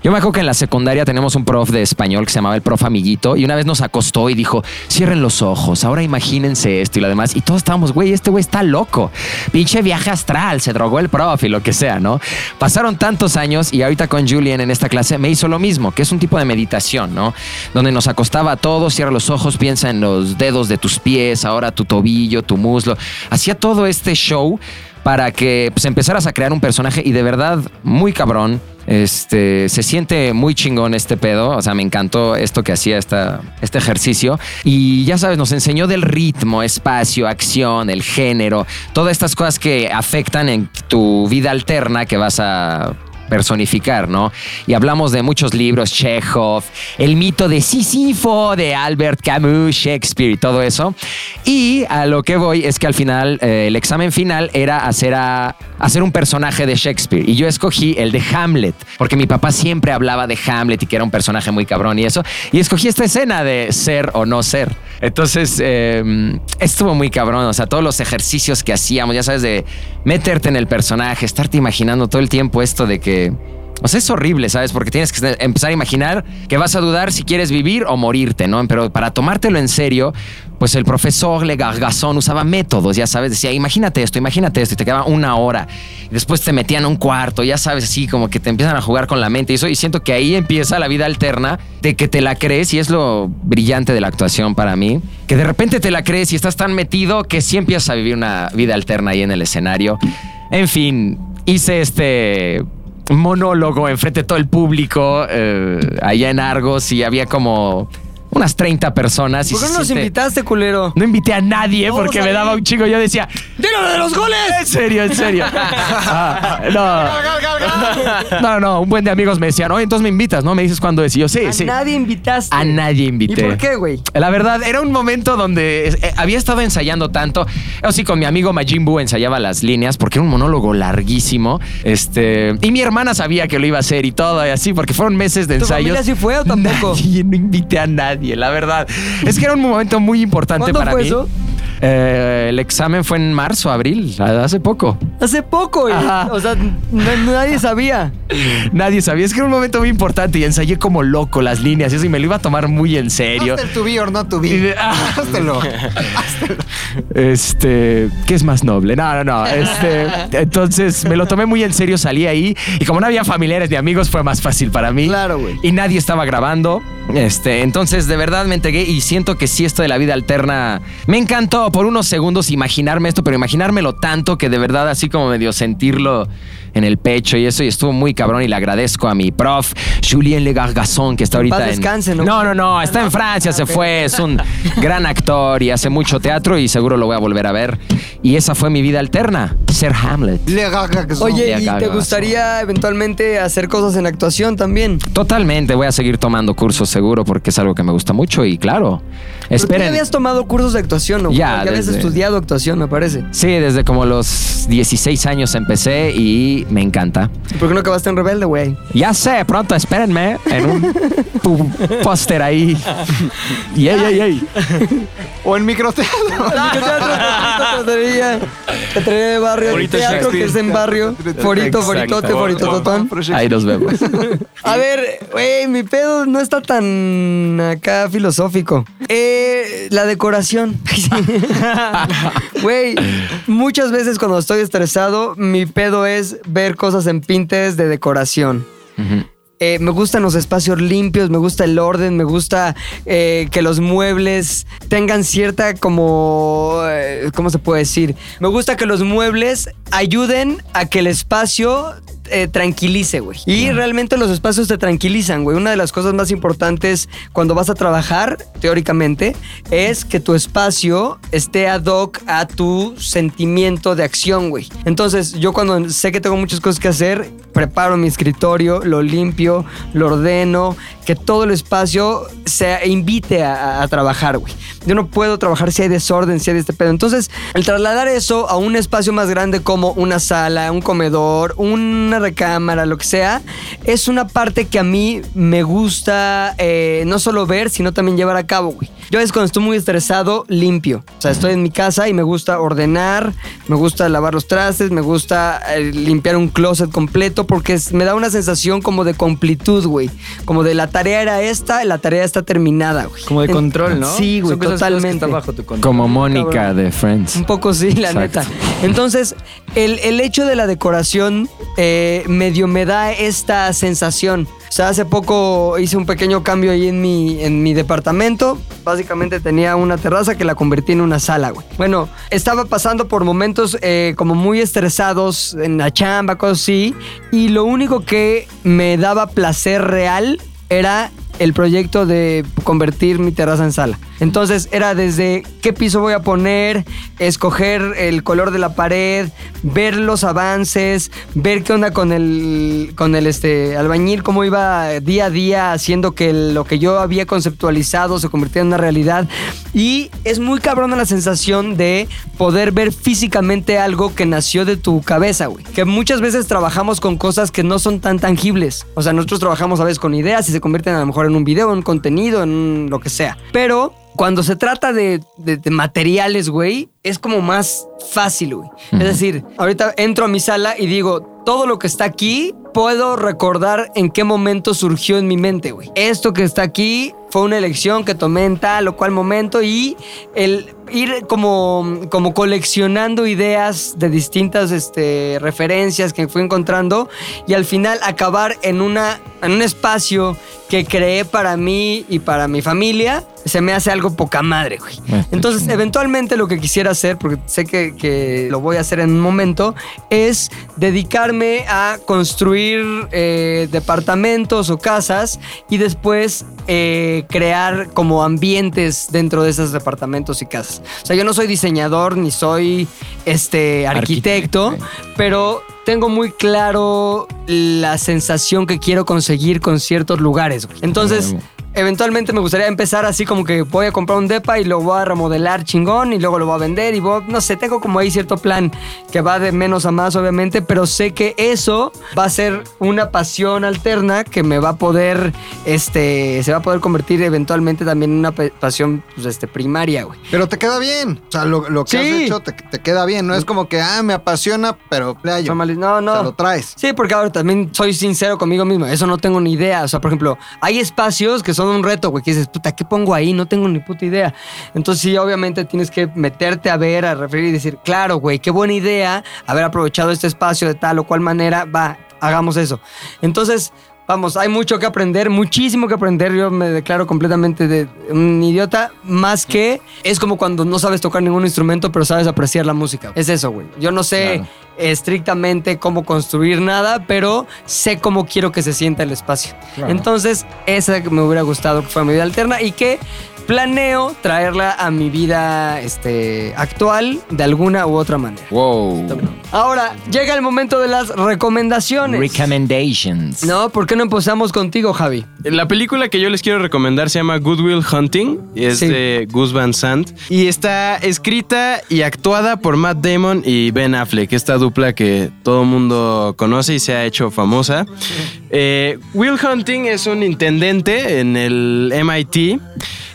yo me acuerdo que en la secundaria tenemos un prof de español que se llamaba el prof amiguito y una vez nos acostó y dijo, cierren los ojos, ahora imagínense esto y lo demás. Y todos estábamos, güey, este güey está loco. Pinche viaje astral, se drogó el prof y lo que sea, ¿no? Pasaron tantos años y ahorita con Julian en esta clase me hizo lo mismo, que es un tipo de meditación, ¿no? Donde nos acostaba a todos, cierra los ojos, piensa en los dedos de tus pies, ahora tu tobillo, tu muslo. Hacía todo este show para que pues, empezaras a crear un personaje y de verdad muy cabrón. Este, se siente muy chingón este pedo, o sea, me encantó esto que hacía esta, este ejercicio y ya sabes, nos enseñó del ritmo, espacio, acción, el género, todas estas cosas que afectan en tu vida alterna que vas a personificar, ¿no? Y hablamos de muchos libros, Chekhov, el mito de Sísifo, de Albert Camus, Shakespeare y todo eso. Y a lo que voy es que al final, eh, el examen final era hacer, a, hacer un personaje de Shakespeare. Y yo escogí el de Hamlet, porque mi papá siempre hablaba de Hamlet y que era un personaje muy cabrón y eso. Y escogí esta escena de ser o no ser. Entonces, eh, estuvo muy cabrón. O sea, todos los ejercicios que hacíamos, ya sabes, de meterte en el personaje, estarte imaginando todo el tiempo esto de que. O sea, es horrible, ¿sabes? Porque tienes que empezar a imaginar que vas a dudar si quieres vivir o morirte, ¿no? Pero para tomártelo en serio, pues el profesor Le Gargasson usaba métodos, ya sabes, decía, imagínate esto, imagínate esto, y te quedaba una hora. Y después te metían a un cuarto, ya sabes, así como que te empiezan a jugar con la mente y eso. Y siento que ahí empieza la vida alterna de que te la crees, y es lo brillante de la actuación para mí, que de repente te la crees y estás tan metido que sí empiezas a vivir una vida alterna ahí en el escenario. En fin, hice este monólogo enfrente de todo el público eh, allá en Argos y había como unas 30 personas. ¿Por qué no nos invitaste, culero? No invité a nadie porque a me daba un chico. Yo decía, ¡Dilo de los goles! en serio, en serio. Ah, no. no, no, un buen de amigos me decían, oye, entonces me invitas, ¿no? Me dices cuándo es. Y yo, sí, A sí. nadie invitaste. A nadie invité. ¿Y por qué, güey? La verdad, era un momento donde eh, había estado ensayando tanto. O sí, con mi amigo Majin Buu ensayaba las líneas porque era un monólogo larguísimo. Este, y mi hermana sabía que lo iba a hacer y todo, y así, porque fueron meses de ¿Tu ensayos. familia sí fue o tampoco? Nadie, no invité a nadie, la verdad. Es que era un momento muy importante ¿Cuándo para fue mí. eso? Eh, el examen fue en marzo, abril, hace poco. Hace poco, Ajá. o sea, nadie sabía. Nadie sabía. Es que era un momento muy importante y ensayé como loco las líneas y eso y me lo iba a tomar muy en serio. Hazte el to be or not to Y be. de- ah. Háztelo. Este, ¿qué es más noble? No, no, no. Este, entonces me lo tomé muy en serio, salí ahí y como no había familiares ni amigos fue más fácil para mí. Claro, güey. Y nadie estaba grabando. Este, entonces de verdad me entregué y siento que sí esto de la vida alterna me encantó por unos segundos imaginarme esto, pero imaginármelo tanto que de verdad así como medio sentirlo en el pecho y eso y estuvo muy cabrón y le agradezco a mi prof Julien Legargasson que está ahorita descanse, en ¿no? No, no, no, está en Francia, se fue, es un gran actor y hace mucho teatro y seguro lo voy a volver a ver. Y esa fue mi vida alterna, ser Hamlet. Le son. Oye, Ya, ¿y te gustaría eventualmente hacer cosas en actuación también? Totalmente, voy a seguir tomando cursos seguro porque es algo que me gusta mucho y claro, Pero tú ya esperen. habías tomado cursos de actuación, ¿no? Ya, Ya habías desde- estudiado actuación, me parece. Sí, desde como los 16 años empecé y me encanta. ¿Y ¿Por qué no acabaste en Rebelde, güey? Ya sé, pronto espérenme en un póster ahí. Yey, yey, yey. O en microteatro. Microteatro, teatrería, de barrio, Forito teatro que es en barrio, forito, foritote, foritototón. Ahí nos vemos. A ver, güey, mi pedo no está tan acá filosófico. Eh, la decoración. Güey, muchas veces cuando estoy estresado, mi pedo es ver cosas en Pinterest de decoración. Eh, me gustan los espacios limpios, me gusta el orden, me gusta eh, que los muebles tengan cierta como... eh, ¿Cómo se puede decir? Me gusta que los muebles ayuden a que el espacio eh, tranquilice, güey. Y realmente los espacios te tranquilizan, güey. Una de las cosas más importantes cuando vas a trabajar, teóricamente, es que tu espacio esté ad hoc a tu sentimiento de acción, güey. Entonces, yo cuando sé que tengo muchas cosas que hacer, preparo mi escritorio, lo limpio, lo ordeno, que todo el espacio se invite a, a trabajar, güey. Yo no puedo trabajar si hay desorden, si hay este pedo. Entonces, el trasladar eso a un espacio más grande como una sala, un comedor, una recámara, lo que sea, es una parte que a mí me gusta eh, no solo ver, sino también llevar a cabo, güey. Yo es cuando estoy muy estresado, limpio. O sea, estoy en mi casa y me gusta ordenar, me gusta lavar los trastes, me gusta eh, limpiar un closet completo porque es- me da una sensación como de completud, güey. Como de la tarea era esta, la tarea está terminada, güey. Como de control, ¿no? Sí, güey, Son cosas- cosas que totalmente. están bajo tu control. Como Mónica cabrón. de Friends. Un poco sí, la Exacto. neta. Entonces, el, el hecho de la decoración eh, medio me da esta sensación. O sea, hace poco hice un pequeño cambio ahí en mi, en mi departamento. Básicamente tenía una terraza que la convertí en una sala, güey. Bueno, estaba pasando por momentos eh, como muy estresados en la chamba, cosas así. Y lo único que me daba placer real era el proyecto de convertir mi terraza en sala. Entonces era desde qué piso voy a poner, escoger el color de la pared, ver los avances, ver qué onda con el con el este albañil, cómo iba día a día haciendo que lo que yo había conceptualizado se convirtiera en una realidad. Y es muy cabrona la sensación de poder ver físicamente algo que nació de tu cabeza, güey. Que muchas veces trabajamos con cosas que no son tan tangibles. O sea, nosotros trabajamos a veces con ideas y se convierten a lo mejor en un video, en un contenido, en un lo que sea. Pero cuando se trata de, de- de materiales, güey, es como más fácil, güey. Es decir, ahorita entro a mi sala y digo, todo lo que está aquí, puedo recordar en qué momento surgió en mi mente, güey. Esto que está aquí fue una elección que tomé en tal o cual momento y el ir como, como coleccionando ideas de distintas este, referencias que fui encontrando y al final acabar en, una, en un espacio que creé para mí y para mi familia, se me hace algo poca madre, güey. Ah, Entonces, eventualmente lo que quisiera hacer, porque sé que, que lo voy a hacer en un momento, es dedicarme a construir eh, departamentos o casas y después eh, crear como ambientes dentro de esos departamentos y casas. O sea, yo no soy diseñador ni soy este arquitecto, Arquitecto. pero tengo muy claro la sensación que quiero conseguir con ciertos lugares. Entonces. Eventualmente me gustaría empezar así como que voy a comprar un depa y lo voy a remodelar chingón y luego lo voy a vender y voy, no sé, tengo como ahí cierto plan que va de menos a más obviamente, pero sé que eso va a ser una pasión alterna que me va a poder, este, se va a poder convertir eventualmente también en una pasión, pues, este, primaria, güey. Pero te queda bien. O sea, lo, lo que Sí. has hecho te, te queda bien. No es como que, ah, me apasiona, pero playo. No, no, no. O sea, lo traes. Sí, porque ahora también soy sincero conmigo mismo. Eso no tengo ni idea. O sea, por ejemplo, hay espacios que son un reto, güey, que dices, puta, ¿qué pongo ahí? No tengo ni puta idea. Entonces, sí, obviamente tienes que meterte a ver, a referir y decir, claro, güey, qué buena idea haber aprovechado este espacio de tal o cual manera. Va, hagamos eso. Entonces. Vamos, hay mucho que aprender, muchísimo que aprender. Yo me declaro completamente de un idiota, más que es como cuando no sabes tocar ningún instrumento, pero sabes apreciar la música. Es eso, güey. Yo no sé Claro. estrictamente cómo construir nada, pero sé cómo quiero que se sienta el espacio. Entonces, esa me hubiera gustado que fuera mi vida alterna y que planeo traerla a mi vida este, actual de alguna u otra manera. Wow. Ahora, llega el momento de las recomendaciones. Recommendations. no, ¿por qué no empezamos contigo, Javi? La película que yo les quiero recomendar se llama Good Will Hunting y es Sí. de Gus Van Sant y está escrita y actuada por Matt Damon y Ben Affleck, esta dupla que todo mundo conoce y se ha hecho famosa. Eh, Will Hunting es un intendente en el MIT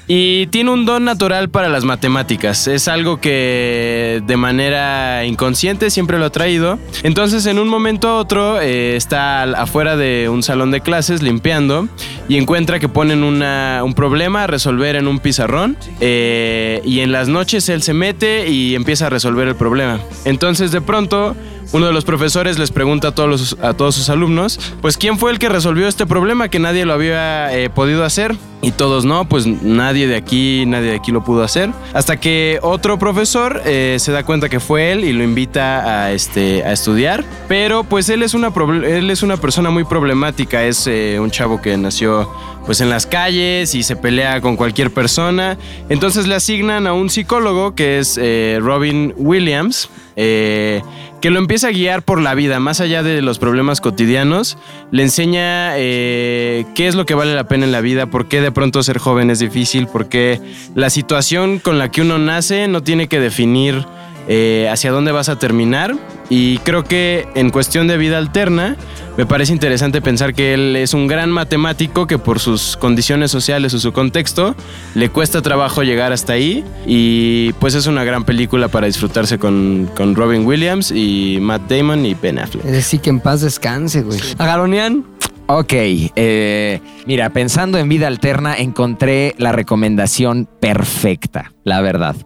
y tiene un don natural para las matemáticas. Es algo que de manera inconsciente siempre lo ha traído. Entonces, en un momento a otro, eh, está afuera de un salón de clases limpiando y encuentra que ponen un problema a resolver en un pizarrón. eh, y en las noches él se mete y empieza a resolver el problema. Entonces, de pronto, uno de los profesores les pregunta a todos, a todos sus alumnos, pues quién fue el que resolvió este problema que nadie lo había eh, podido hacer. Y todos no, pues nadie de aquí, nadie de aquí lo pudo hacer. Hasta que otro profesor eh, se da cuenta que fue él y lo invita a, este, a estudiar. Pero pues él es una, él es una persona muy problemática, es eh, un chavo que nació pues en las calles y se pelea con cualquier persona. Entonces le asignan a un psicólogo que es Robin Williams. eh, que lo empieza a guiar por la vida, más allá de los problemas cotidianos, le enseña eh, qué es lo que vale la pena en la vida, por qué de pronto ser joven es difícil, por qué la situación con la que uno nace no tiene que definir eh, hacia dónde vas a terminar. Y creo que en cuestión de vida alterna, me parece interesante pensar que él es un gran matemático que por sus condiciones sociales o su contexto le cuesta trabajo llegar hasta ahí. Y pues es una gran película para disfrutarse con, con Robin Williams y Matt Damon y Ben Affleck. Es decir, que en paz descanse, güey. Agaronian. Ok, eh, mira, pensando en vida alterna, encontré la recomendación perfecta, la verdad.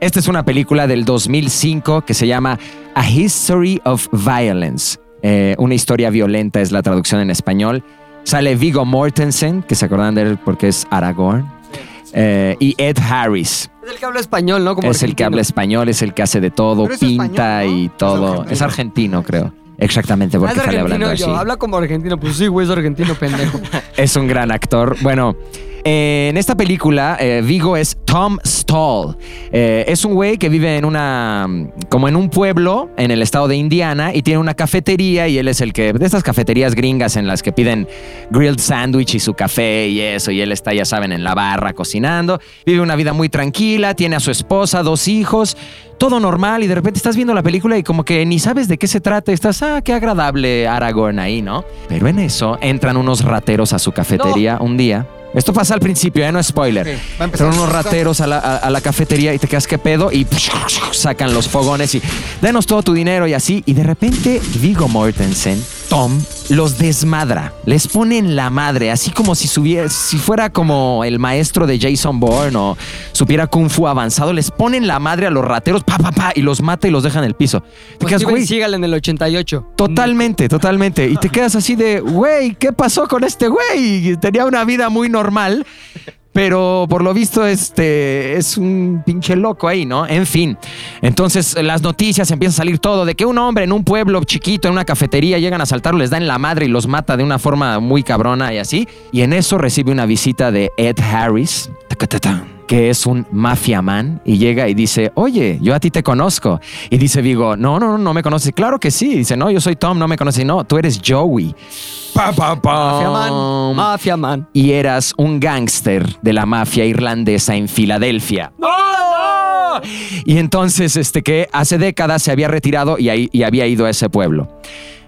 Esta es una película del 2005 que se llama A History of Violence. Eh, una historia violenta es la traducción en español. Sale Vigo Mortensen, que se acordan de él porque es Aragorn, eh, y Ed Harris. Es el que habla español, ¿no? Como es el que habla español, es el que hace de todo, es pinta español, ¿no? y Es todo. argentino. Es argentino, creo. Exactamente, Ah, porque es sale hablando yo. así. Habla como argentino. Pues sí, güey, es argentino, pendejo. Es un gran actor. Bueno, eh, en esta película, eh, Vigo es Tom Stall. Eh, es un güey que vive en una. como en un pueblo en el estado de Indiana y tiene una cafetería y él es el que. de estas cafeterías gringas en las que piden grilled sandwich y su café y eso. Y él está, ya saben, en la barra cocinando. Vive una vida muy tranquila, tiene a su esposa, dos hijos. Todo normal y de repente estás viendo la película y como que ni sabes de qué se trata. Estás, ah, qué agradable Aragorn ahí, ¿no? Pero en eso entran unos rateros a su cafetería un día. Esto pasa al principio, ya no es spoiler. Ok, va a empezar. Entran unos rateros a la, a- a la cafetería y te quedas qué pedo y sacan los fogones y denos todo tu dinero y así. Y de repente Vigo Mortensen, Tom, los desmadra. Les pone en la madre, así como si, subiera, si fuera como el maestro de Jason Bourne o supiera Kung Fu avanzado. Les pone en la madre a los rateros, pa, pa, pa, y los mata y los deja en el piso. Te Pues quedas, güey. En el 88. Totalmente, totalmente. Y te quedas así de, güey, ¿qué pasó con este güey? Tenía una vida muy normal, pero por lo visto este es un pinche loco ahí, ¿no? En fin. Entonces las noticias empiezan a salir todo de que un hombre en un pueblo chiquito, en una cafetería, llegan a asaltarlo, les dan la madre y los mata de una forma muy cabrona y así. Y en eso recibe una visita de Ed Harris. Que es un mafia man y llega y dice, oye, yo a ti te conozco. Y dice Vigo, no, no, no, no me conoces. Claro que sí. Dice, no, yo soy Tom, no me conoces. No, tú eres Joey. Pa, pa, pa. Mafia Man. Mafia Man. Y eras un gángster de la mafia irlandesa en Filadelfia. Y entonces, este que hace décadas se había retirado y, ahí, y había ido a ese pueblo.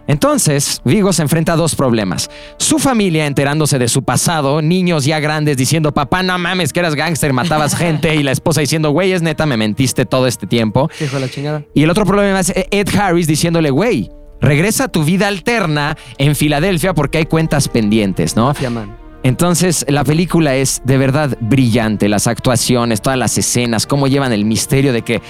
Entonces, Vigo se enfrenta a dos problemas. Su familia enterándose de su pasado, niños ya grandes diciendo, papá, no mames, que eras gángster, matabas gente, y la esposa diciendo, güey, es neta, me mentiste todo este tiempo. Hijo de la chingada. Y el otro problema es Ed Harris diciéndole, güey, regresa a tu vida alterna en Filadelfia porque hay cuentas pendientes, ¿no? Entonces, la película es de verdad brillante, las actuaciones, todas las escenas, cómo llevan el misterio de que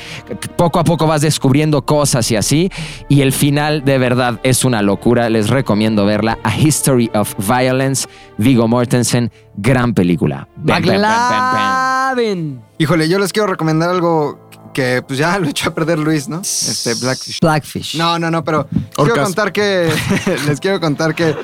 poco a poco vas descubriendo cosas y así. Y el final de verdad es una locura, les recomiendo verla. A History of Violence, Vigo Mortensen, gran película. McLaren. Híjole, yo les quiero recomendar algo que pues ya lo echó a perder Luis, ¿no? Este Blackfish. Blackfish. No, no, no, pero les quiero contar que les quiero contar que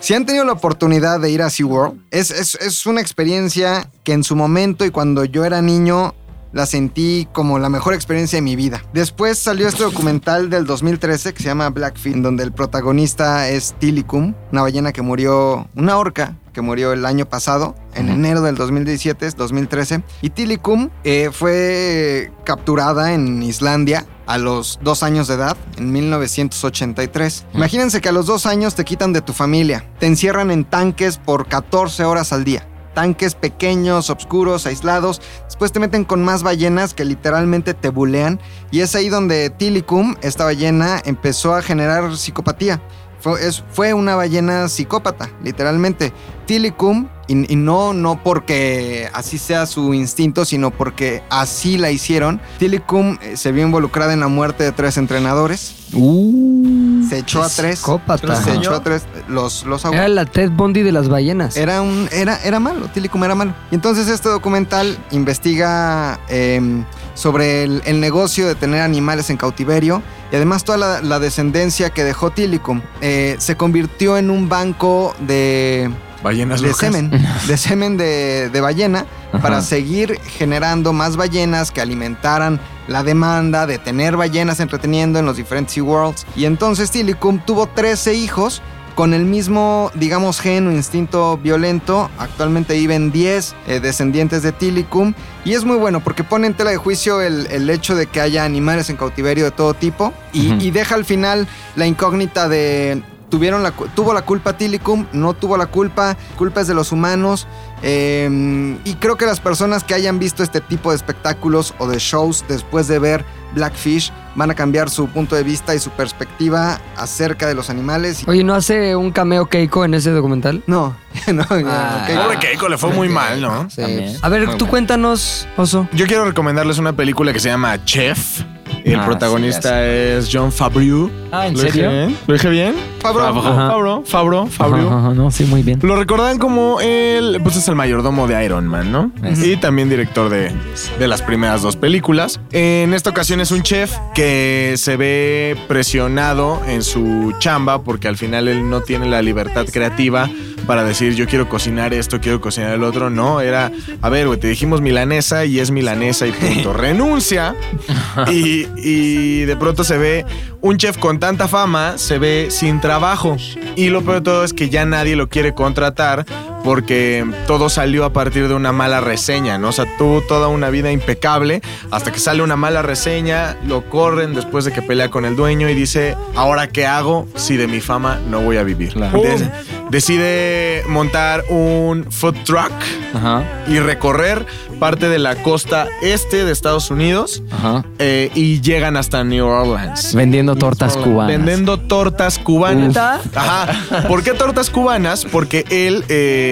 si han tenido la oportunidad de ir a SeaWorld, es, es, es una experiencia que en su momento y cuando yo era niño la sentí como la mejor experiencia de mi vida. Después salió este documental del 2013 que se llama Blackfish, en donde el protagonista es Tilikum, una ballena que murió, una orca que murió el año pasado, en enero del 2017, es 2013. Y Tilikum eh, fue capturada en Islandia a los dos años de edad, en 1983. Imagínense que a los dos años te quitan de tu familia, te encierran en tanques por 14 horas al día. Tanques pequeños, oscuros, aislados. Después te meten con más ballenas que literalmente te bulean. Y es ahí donde Tilikum, esta ballena, empezó a generar psicopatía. Fue, es- fue una ballena psicópata, literalmente. Tilikum, y, no, no porque así sea su instinto, sino porque así la hicieron. Tilikum eh, se vio involucrada en la muerte de tres entrenadores. Se echó a tres. psicópata. Se echó a tres. Los, los. Era la Ted Bundy de las ballenas. Era un. Era, era malo, Tilikum era malo. Y entonces este documental investiga em, sobre el, el negocio de tener animales en cautiverio. Y además toda la, la descendencia que dejó Tilikum. Eh, se convirtió en un banco de. Ballenas de locas. semen. De semen de, de ballena. Para seguir generando más ballenas que alimentaran la demanda de tener ballenas entreteniendo en los diferentes SeaWorlds. Y entonces Tilikum tuvo 13 hijos con el mismo, digamos, gen o instinto violento. Actualmente viven 10 eh, descendientes de Tilikum. Y es muy bueno porque pone en tela de juicio el, el hecho de que haya animales en cautiverio de todo tipo. Y deja al final la incógnita de... Tuvieron la, tuvo la culpa Tilikum, no tuvo la culpa, culpa es de los humanos. eh, y creo que las personas que hayan visto este tipo de espectáculos o de shows después de ver Blackfish van a cambiar su punto de vista y su perspectiva acerca de los animales. Oye, ¿no hace un cameo Keiko en ese documental? No, no, Ah. ok. Pobre Keiko, le fue muy mal, ¿no? Sí. También. A ver, tú cuéntanos, Oso. Yo quiero recomendarles una película que se llama Chef. El Ah, protagonista sí, es John Favreau. Ah, ¿en ¿Lo dije serio? bien? ¿Lo dije bien? Favreau. Favreau, Favreau, no, sí, muy bien. Lo recordan como el, pues es el mayordomo de Iron Man, ¿no? Es. Y también director de, de las primeras dos películas. En esta ocasión es un chef que se ve presionado en su chamba porque al final él no tiene la libertad creativa para decir yo quiero cocinar esto, quiero cocinar el otro. No, era, a ver, güey, te dijimos milanesa y es milanesa y punto. Renuncia y, y de pronto se ve un chef con tanta fama, se ve sin trabajo. Y lo peor de todo es que ya nadie lo quiere contratar porque todo salió a partir de una mala reseña, ¿no? O sea, tuvo toda una vida impecable hasta que sale una mala reseña, lo corren después de que pelea con el dueño y dice, ¿ahora qué hago si de mi fama no voy a vivir? Claro. De- decide montar un food truck Ajá, y recorrer parte de la costa este de Estados Unidos ajá. eh, y llegan hasta New Orleans. Vendiendo tortas cubanas. Vendiendo tortas cubanas. Ajá. ¿Por qué tortas cubanas? Porque él eh,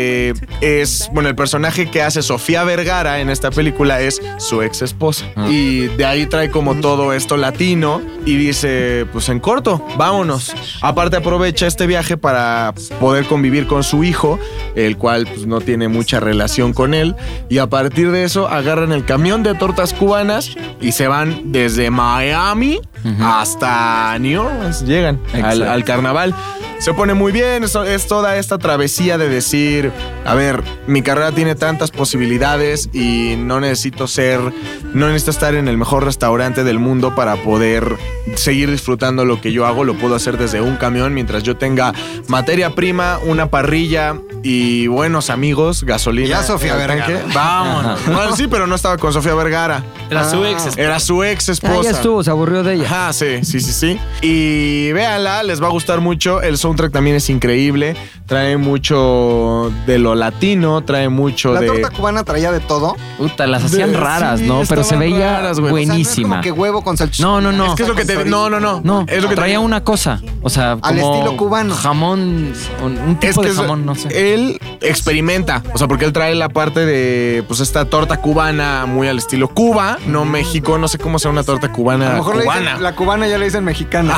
es, bueno, el personaje que hace Sofía Vergara en esta película es su ex esposa. Ah. Y de ahí trae como todo esto latino y dice, pues en corto, vámonos. Aparte aprovecha este viaje para poder convivir con su hijo, el cual pues no tiene mucha relación con él. Y a partir de eso agarran el camión de tortas cubanas y se van desde Miami Hasta New Orleans. Llegan al carnaval. se pone muy bien. Es, es toda esta travesía de decir, a ver, mi carrera tiene tantas posibilidades y no necesito ser, no necesito estar en el mejor restaurante del mundo para poder seguir disfrutando lo que yo hago. Lo puedo hacer desde un camión mientras yo tenga materia prima, una parrilla y buenos amigos, gasolina. Y a Sofía Vergara. tanque. Vámonos. Bueno, sí, pero no estaba con Sofía Vergara. Era su ex esposa. Era su ex Ah, esposa. ya estuvo, se aburrió de ella. Ajá, sí, sí, sí, sí. Y véanla, les va a gustar mucho. El soundtrack también es increíble. Trae mucho de lo latino, trae mucho La de. torta cubana traía de todo. Puta, las hacían De- raras, sí, ¿no? Pero se veía raras, güey. O sea, no es buenísima. como que huevo con salchicha. No, no, no. Es que es lo que te. No, no, no. No, es lo que te- traía una cosa. O sea, Al como estilo cubano. Jamón, un, tipo Es que de jamón, no sé. él experimenta, o sea, porque él trae la parte de, pues, esta torta cubana muy al estilo Cuba, no México, no sé cómo sea una torta A cubana lo mejor le cubana. dicen, la cubana ya le dicen mexicana.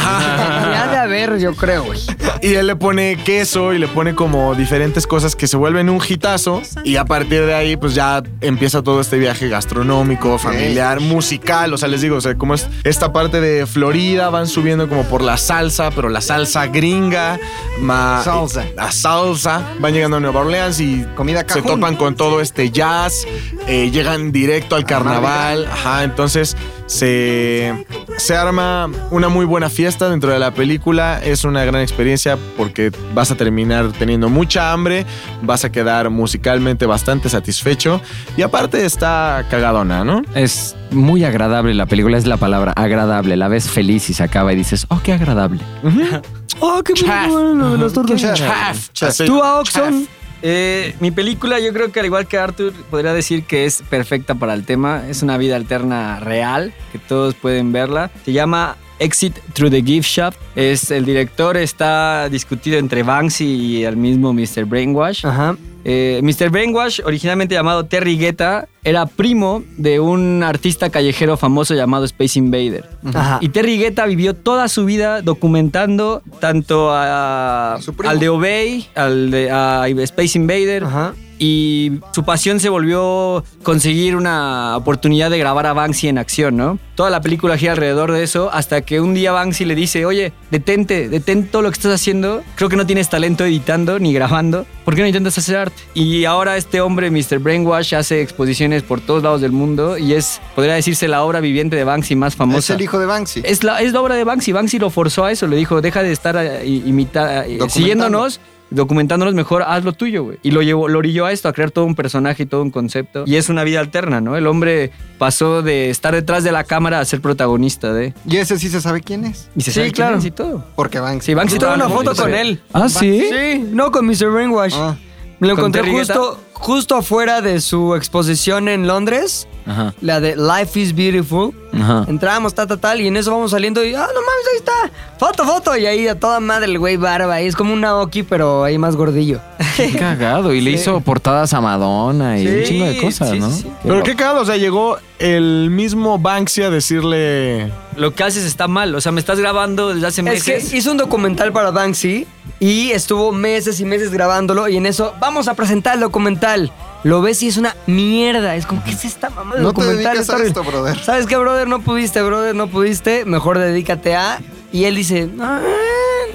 Ya de haber, yo creo, güey. Y él le pone queso y le pone como diferentes cosas que se vuelven un hitazo. Y a partir de ahí, pues ya empieza todo este viaje gastronómico, familiar, musical. O sea, les digo, o sea, como es esta parte de Florida, van subiendo como por la salsa, pero la salsa gringa, ma- Salsa. La salsa. Van llegando a Nueva Orleans y Comida se topan con todo este jazz. eh, llegan directo al carnaval. Ajá, entonces se, se arma una muy buena fiesta dentro de la película. Es una gran experiencia porque vas a terminar teniendo mucha hambre, vas a quedar musicalmente bastante satisfecho y aparte está cagadona, ¿no? Es muy agradable la película, es la palabra agradable. La ves feliz y se acaba y dices, oh, qué agradable. Oh, qué bueno. Chaf. Tú, Oxon. Eh, mi película, yo creo que al igual que Arthur, podría decir que es perfecta para el tema. Es una vida alterna real, que todos pueden verla. Se llama Exit Through the Gift Shop. Es, el director está discutido entre Banksy y el mismo Mr. Brainwash. Ajá. Eh, Mr. Brainwash, originalmente llamado Terry Guetta, era primo de un artista callejero famoso llamado Space Invader. Ajá. Y Terry Guetta vivió toda su vida documentando tanto a, al de Obey, al de a Space Invader. Ajá. Y su pasión se volvió conseguir una oportunidad de grabar a Banksy en acción, ¿no? Toda la película gira alrededor de eso, hasta que un día Banksy le dice, oye, detente, detén todo lo que estás haciendo. Creo que no tienes talento editando ni grabando. ¿Por qué no intentas hacer arte? Y ahora este hombre, Mr. Brainwash, hace exposiciones por todos lados del mundo y es, podría decirse, la obra viviente de Banksy más famosa. Es el hijo de Banksy. Es la, es la obra de Banksy. Banksy lo forzó a eso. Le dijo, deja de estar eh, imita- eh, siguiéndonos, documentándonos mejor, haz lo tuyo, güey. Y lo llevó, lo orilló a esto, a crear todo un personaje y todo un concepto. Y es una vida alterna, ¿no? El hombre pasó de estar detrás de la cámara a ser protagonista de... Y ese sí se sabe quién es. Y se Sí, sabe quién claro. es y todo. Porque Banksy. Sí, Banksy una foto con él. Ah, sí. Sí, no con Mr. Brainwash. Ah. Me lo ¿Con encontré justo, justo afuera de su exposición en Londres, Ajá, la de Life is Beautiful. ajá. Entramos, tal, tal, tal, y en eso vamos saliendo y, ah, no mames, ahí está. Foto, foto. Y ahí a toda madre el güey barba. Ahí es como un Naoki, pero ahí más gordillo. Qué cagado. Y le hizo portadas a Madonna y un chingo de cosas, sí, ¿no? sí, sí. Pero qué cagado, o sea, llegó el mismo Banksy a decirle... Lo que haces está mal. O sea, me estás grabando desde hace Es que meses. hizo un documental para Banksy y estuvo meses y meses grabándolo y en eso, vamos a presentar el documental. Lo ves y es una mierda. Es como, ¿qué es esta mamá de No te documental? dediques a Está esto, horrible. brother. ¿Sabes qué, brother? No pudiste, brother, no pudiste. Mejor dedícate a... Y él dice, ah,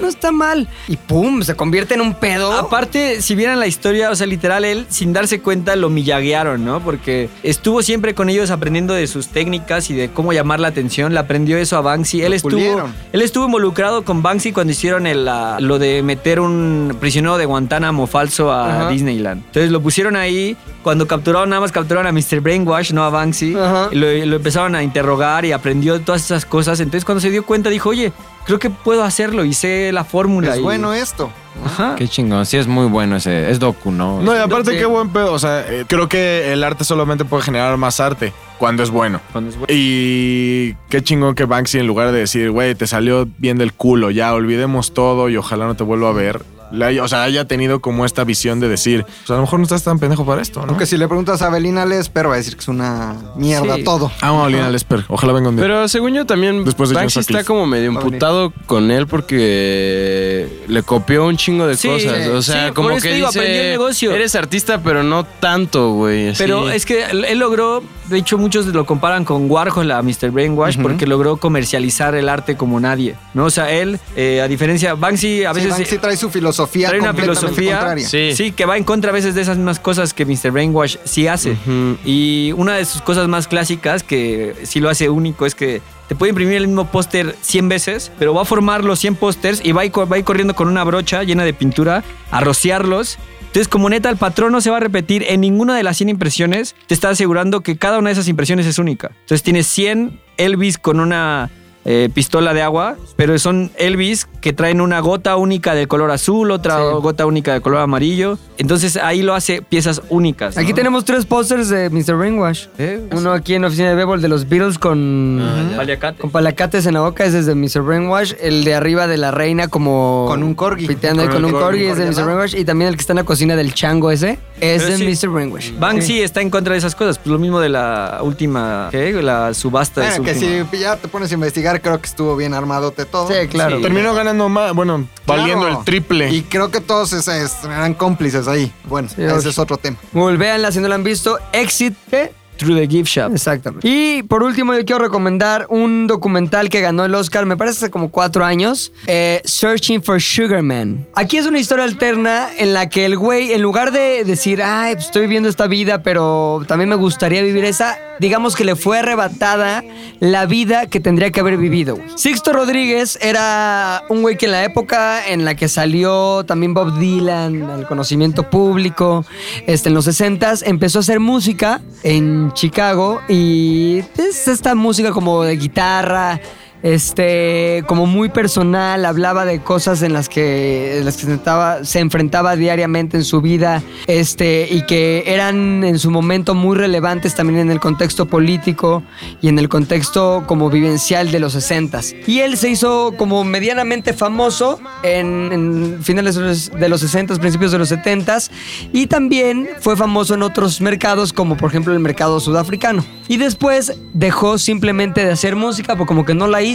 no está mal. Y pum, se convierte en un pedo. Aparte, si vieran la historia, o sea, literal, él sin darse cuenta lo millaguearon, ¿no? Porque estuvo siempre con ellos aprendiendo de sus técnicas y de cómo llamar la atención. Le aprendió eso a Banksy. Él estuvo, pulieron. él estuvo involucrado con Banksy cuando hicieron el, ah, lo de meter un prisionero de Guantánamo falso a Ajá. Disneyland. Entonces lo pusieron ahí. Cuando capturaron, nada más capturaron a Mr. Brainwash, no a Banksy. Lo, lo empezaron a interrogar y aprendió todas esas cosas. Entonces cuando se dio cuenta dijo, oye, creo que puedo hacerlo y sé la fórmula. Es y- bueno esto. Ajá. Qué chingón. Sí, es muy bueno ese. Es docu, ¿no? No, y aparte Sí. qué buen pedo, o sea, eh, creo que el arte solamente puede generar más arte cuando es bueno. Cuando es bueno. Y qué chingón que Banksy en lugar de decir, güey, te salió bien del culo, ya olvidemos todo y ojalá no te vuelva a ver. Le haya- o sea, haya tenido como esta visión de decir, pues a lo mejor no estás tan pendejo para esto, ¿no? Aunque si le preguntas a Belina Lesper va a decir que es una mierda Sí. todo. Amo a Lina Lesper, ojalá venga un día. Pero según yo también Después de Banksy Joshua está Cliff. como medio imputado con él porque le, copió un chingo de Sí, cosas. O sea, sí, como que digo, dice, aprendió el negocio. eres artista, pero no tanto, güey. Pero es que él logró, de hecho muchos lo comparan con Warhol a Mr. Brainwash porque logró comercializar el arte como nadie, ¿no? O sea, él, eh, a diferencia, Banksy a Sí, veces... Banksy trae su filosofía trae una completamente filosofía contraria. Sí. sí. que va en contra a veces de esas mismas cosas que Mr. Brainwash sí hace. Y una de sus cosas más clásicas que sí lo hace único es que te puede imprimir el mismo póster 100 veces, pero va a formar los 100 pósters y va a, ir, co- va a ir corriendo con una brocha llena de pintura a rociarlos. Entonces, como neta, el patrón no se va a repetir en ninguna de las 100 impresiones, te está asegurando que cada una de esas impresiones es única. Entonces, tienes 100 Elvis con una eh, pistola de agua, pero son Elvis que traen una gota única de color azul, otra Sí. gota única de color amarillo. Entonces, ahí lo hace piezas únicas. ¿no? Aquí tenemos tres pósters de Mr. Brainwash. ¿Eh? Uno aquí en la oficina de Bebo, de los Beatles con, Paliacate. con palacates en la boca, ese es de Mr. Brainwash. El de arriba de la reina como... Con un corgi. Piteando Con con un corgi, corgi es de Mr. Brainwash. Y también el que está en la cocina del chango ese, es Pero de sí. Mr. Brainwash. Banksy está en contra de esas cosas. Pues lo mismo de la última, ¿qué? La subasta de Bueno, su que última. si ya te pones a investigar, creo que estuvo bien armadote todo. Sí, claro. Sí. Terminó ganando más, bueno, valiendo Claro. el triple. Y creo que todos esos eran cómplices ahí. Bueno, Sí, ese es otro tema. Volvéanla si no la han visto. Exit, ¿qué? Through the Gift Shop. Exactamente. Y por último, yo quiero recomendar un documental que ganó el Oscar, me parece hace como cuatro años, eh, Searching for Sugar Man. Aquí es una historia alterna en la que el güey, en lugar de decir, ay, pues estoy viviendo esta vida, pero también me gustaría vivir esa, digamos que le fue arrebatada la vida que tendría que haber vivido. güey. Sixto Rodríguez era un güey que en la época en la que salió también Bob Dylan al conocimiento público, este, en los 60s, empezó a hacer música en Chicago y es esta música como de guitarra, este, como muy personal, hablaba de cosas en las que, en las que se, enfrentaba, se enfrentaba diariamente en su vida, este, y que eran en su momento muy relevantes también en el contexto político y en el contexto como vivencial de los 60s. Y él se hizo como medianamente famoso en, en finales de los, de los 60s, principios de los 70s, y también fue famoso en otros mercados, como por ejemplo el mercado sudafricano. Y después dejó simplemente de hacer música, porque como que no la hizo,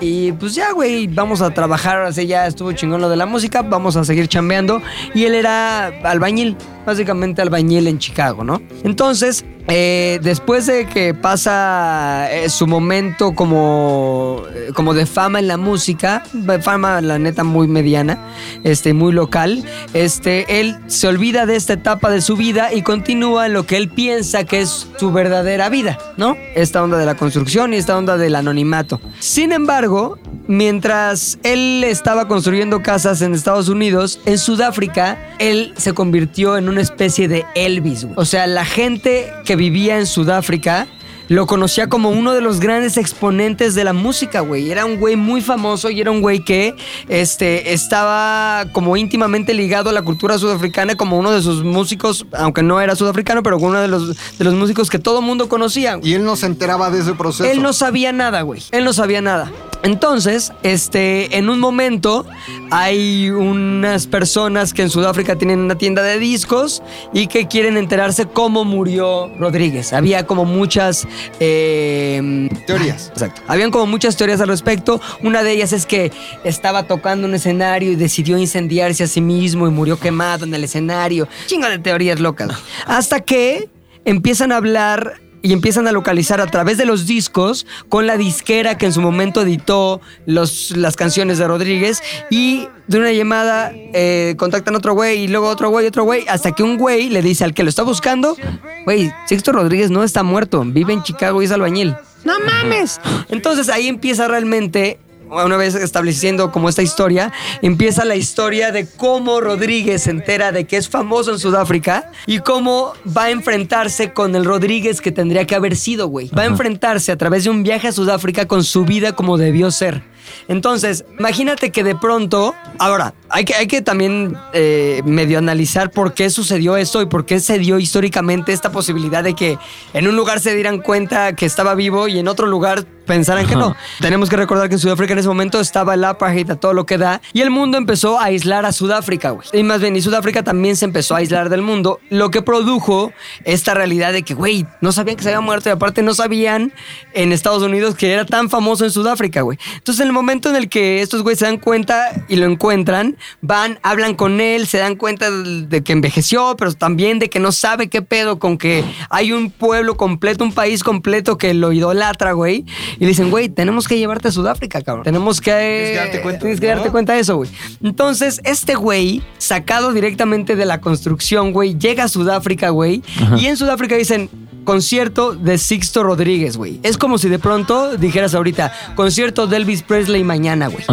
y pues ya, güey, vamos a trabajar, así ya estuvo chingón lo de la música, vamos a seguir chambeando. Y él era albañil, básicamente albañil en Chicago, ¿no? Entonces, eh, después de que pasa eh, su momento como, eh, como de fama en la música, de fama la neta muy mediana, este, muy local, este, él se olvida de esta etapa de su vida y continúa en lo que él piensa que es su verdadera vida, ¿no? Esta onda de la construcción y esta onda del anonimato. Sin embargo, mientras él estaba construyendo casas en Estados Unidos, en Sudáfrica, él se convirtió en una especie de Elvis. O sea, la gente que vivía en Sudáfrica lo conocía como uno de los grandes exponentes de la música, güey. Era un güey muy famoso y era un güey que este, estaba como íntimamente ligado a la cultura sudafricana como uno de sus músicos, aunque no era sudafricano, pero uno de los, de los músicos que todo mundo conocía. Y él no se enteraba de ese proceso. Él no sabía nada, güey. Él no sabía nada. Entonces, este, en un momento hay unas personas que en Sudáfrica tienen una tienda de discos y que quieren enterarse cómo murió Rodríguez. Había como muchas eh, Teorías. Exacto. Habían como muchas teorías al respecto. Una de ellas es que estaba tocando un escenario y decidió incendiarse a sí mismo y murió quemado en el escenario. Chingo de teorías locas. Hasta que empiezan a hablar y empiezan a localizar a través de los discos con la disquera que en su momento editó los, las canciones de Rodríguez y de una llamada eh, contactan a otro güey y luego otro güey, otro güey, hasta que un güey le dice al que lo está buscando, güey, Sixto Rodríguez no está muerto, vive en Chicago y es albañil. ¡No mames! Entonces ahí empieza realmente una vez estableciendo como esta historia, empieza la historia de cómo Rodríguez se entera de que es famoso en Sudáfrica y cómo va a enfrentarse con el Rodríguez que tendría que haber sido, güey. Va a enfrentarse a través de un viaje a Sudáfrica con su vida como debió ser. Entonces, imagínate que de pronto, ahora, hay que, hay que también eh, medio analizar por qué sucedió esto y por qué se dio históricamente esta posibilidad de que en un lugar se dieran cuenta que estaba vivo y en otro lugar pensaran que no. Tenemos que recordar que en Sudáfrica en ese momento estaba el apartheid a todo lo que da y el mundo empezó a aislar a Sudáfrica, güey. Y más bien, y Sudáfrica también se empezó a aislar del mundo, lo que produjo esta realidad de que, güey, no sabían que se había muerto y aparte no sabían en Estados Unidos que era tan famoso en Sudáfrica, güey. Entonces, en el momento en el que estos güeyes se dan cuenta y lo encuentran, van, hablan con él, se dan cuenta de que envejeció, pero también de que no sabe qué pedo con que hay un pueblo completo, un país completo que lo idolatra, güey. Y le dicen, güey, tenemos que llevarte a Sudáfrica, cabrón. Tenemos que... Tienes que darte cuenta, Tienes que darte cuenta de eso, güey. Entonces, este güey, sacado directamente de la construcción, güey, llega a Sudáfrica, güey. Y en Sudáfrica dicen, concierto de Sixto Rodríguez, güey. Es como si de pronto dijeras ahorita, concierto de Elvis Presley mañana, güey.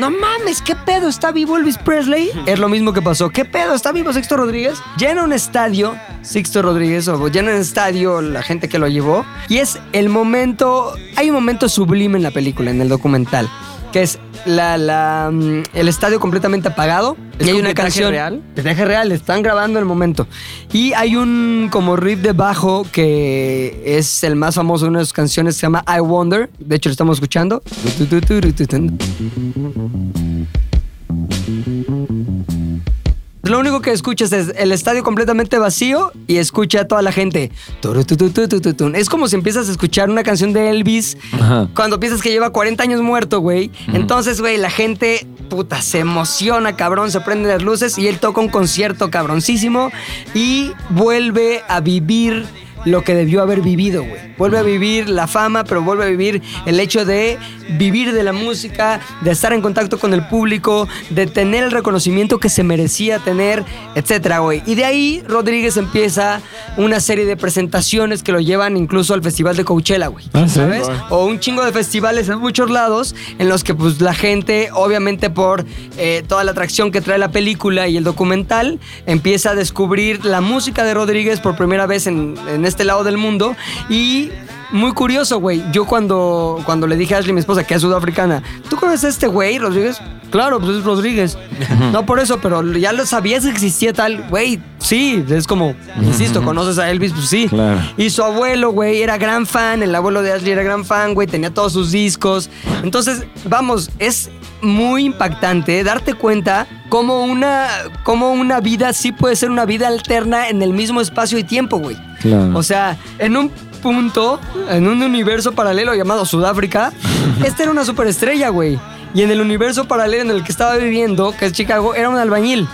No mames, ¿qué pedo? ¿Está vivo Elvis Presley? Es lo mismo que pasó. ¿Qué pedo? ¿Está vivo Sixto Rodríguez? Llena un estadio, Sixto Rodríguez, o llena un estadio la gente que lo llevó. Y es el momento, hay un momento sublime en la película, en el documental, que es la, la, mm, el estadio completamente apagado. ¿Es y hay una canción. real? Metraje real, están grabando el momento. Y hay un como riff de bajo que es el más famoso de una de sus canciones, se llama I Wonder. De hecho, lo estamos escuchando. Lo único que escuchas es el estadio completamente vacío y escucha a toda la gente. Es como si empiezas a escuchar una canción de Elvis Ajá. cuando piensas que lleva 40 años muerto, güey. Entonces, güey, la gente, puta, se emociona, cabrón, se prenden las luces y él toca un concierto cabroncísimo y vuelve a vivir lo que debió haber vivido, güey. Vuelve a vivir la fama, pero vuelve a vivir el hecho de vivir de la música, de estar en contacto con el público, de tener el reconocimiento que se merecía tener, etcétera, güey. Y de ahí Rodríguez empieza una serie de presentaciones que lo llevan incluso al Festival de Coachella, güey. Ah, ¿sí? ¿Sabes? O un chingo de festivales en muchos lados en los que pues la gente, obviamente por eh, toda la atracción que trae la película y el documental, empieza a descubrir la música de Rodríguez por primera vez en, en este lado del mundo y... Muy curioso, güey. Yo cuando, cuando le dije a Ashley, mi esposa, que es sudafricana, ¿tú conoces a este güey, Rodríguez? Claro, pues es Rodríguez. no por eso, pero ya lo sabías que existía tal, güey. Sí, es como, insisto, ¿conoces a Elvis? Pues sí. Claro. Y su abuelo, güey, era gran fan. El abuelo de Ashley era gran fan, güey. Tenía todos sus discos. Entonces, vamos, es muy impactante darte cuenta cómo una, cómo una vida sí puede ser una vida alterna en el mismo espacio y tiempo, güey. Claro. O sea, en un punto, en un universo paralelo llamado Sudáfrica, esta era una superestrella, güey. Y en el universo paralelo en el que estaba viviendo, que es Chicago, era un albañil.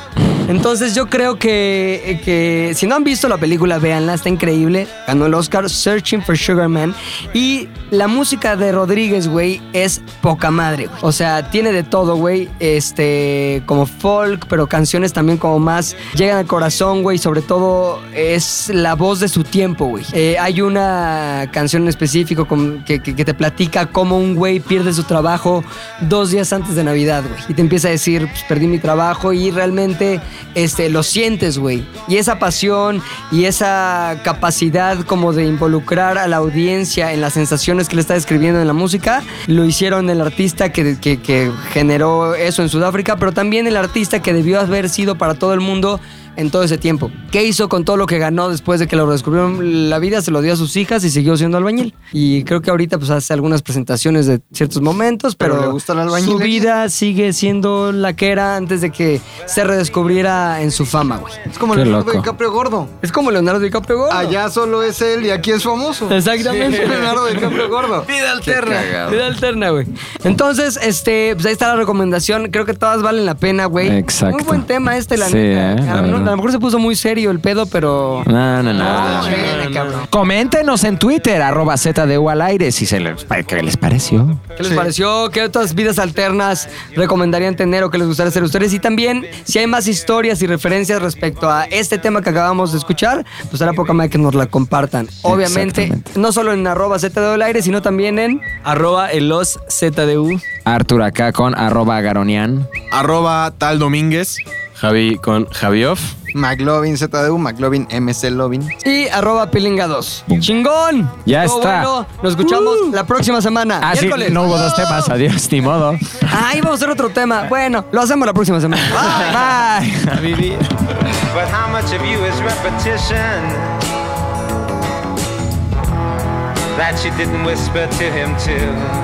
Entonces yo creo que, que si no han visto la película, véanla, está increíble. Ganó el Oscar Searching for Sugar Man. Y la música de Rodríguez, güey, es poca madre. güey. O sea, tiene de todo, güey. Este, como folk, pero canciones también como más llegan al corazón, güey. Sobre todo es la voz de su tiempo, güey. Eh, hay una canción en específico que, que- que te platica cómo un güey pierde su trabajo dos días antes de Navidad, güey. Y te empieza a decir, pues perdí mi trabajo y realmente este, lo sientes, güey. Y esa pasión y esa capacidad como de involucrar a la audiencia en las sensaciones que le está describiendo en la música, lo hicieron el artista que, que- que generó eso en Sudáfrica, pero también el artista que debió haber sido para todo el mundo en todo ese tiempo. ¿Qué hizo con todo lo que ganó después de que lo descubrieron la vida? Se lo dio a sus hijas y siguió siendo albañil. Y creo que ahorita pues hace algunas presentaciones de ciertos momentos, pero, Pero le gusta el su albañilería. vida sigue siendo la que era antes de que se redescubriera en su fama, güey. Es como Qué Leonardo loco. DiCaprio gordo. Es como Leonardo DiCaprio gordo. Allá solo es él y aquí es famoso. Exactamente. Sí, Leonardo DiCaprio gordo. Vida alterna. Vida alterna, güey. Entonces, este, pues ahí está la recomendación. Creo que todas valen la pena, güey. Exacto. Muy buen tema este, la Sí, neta. eh, la a, lo, mejor se puso muy serio el pedo, pero. No, no, no. No, no. chile, cabrón. Coméntenos en Twitter, arroba ZDU al aire, si se les, qué les pareció. ¿Qué les pareció? ¿Qué otras vidas alternas recomendarían tener o qué les gustaría hacer a ustedes? Y también, si hay más historias y referencias respecto a este tema que acabamos de escuchar, pues hará poca madre que nos la compartan. Obviamente, no solo en arroba ZDU al aire, sino también en Arroba elos ZDU. Artur acá con arroba garonian. Arroba tal Domínguez. Javi con Javioff. McLovin ZDU, McLovin MC Lovin. y arroba pilinga2. ¡Chingón! Ya Estuvo está. bueno. Nos escuchamos la próxima semana. Ah, sí, no hubo dos temas, adiós, ni modo. Ahí vamos a hacer otro tema. Bueno, lo hacemos la próxima semana. Bye. Bye. But how much of you is repetition that you didn't whisper to him too?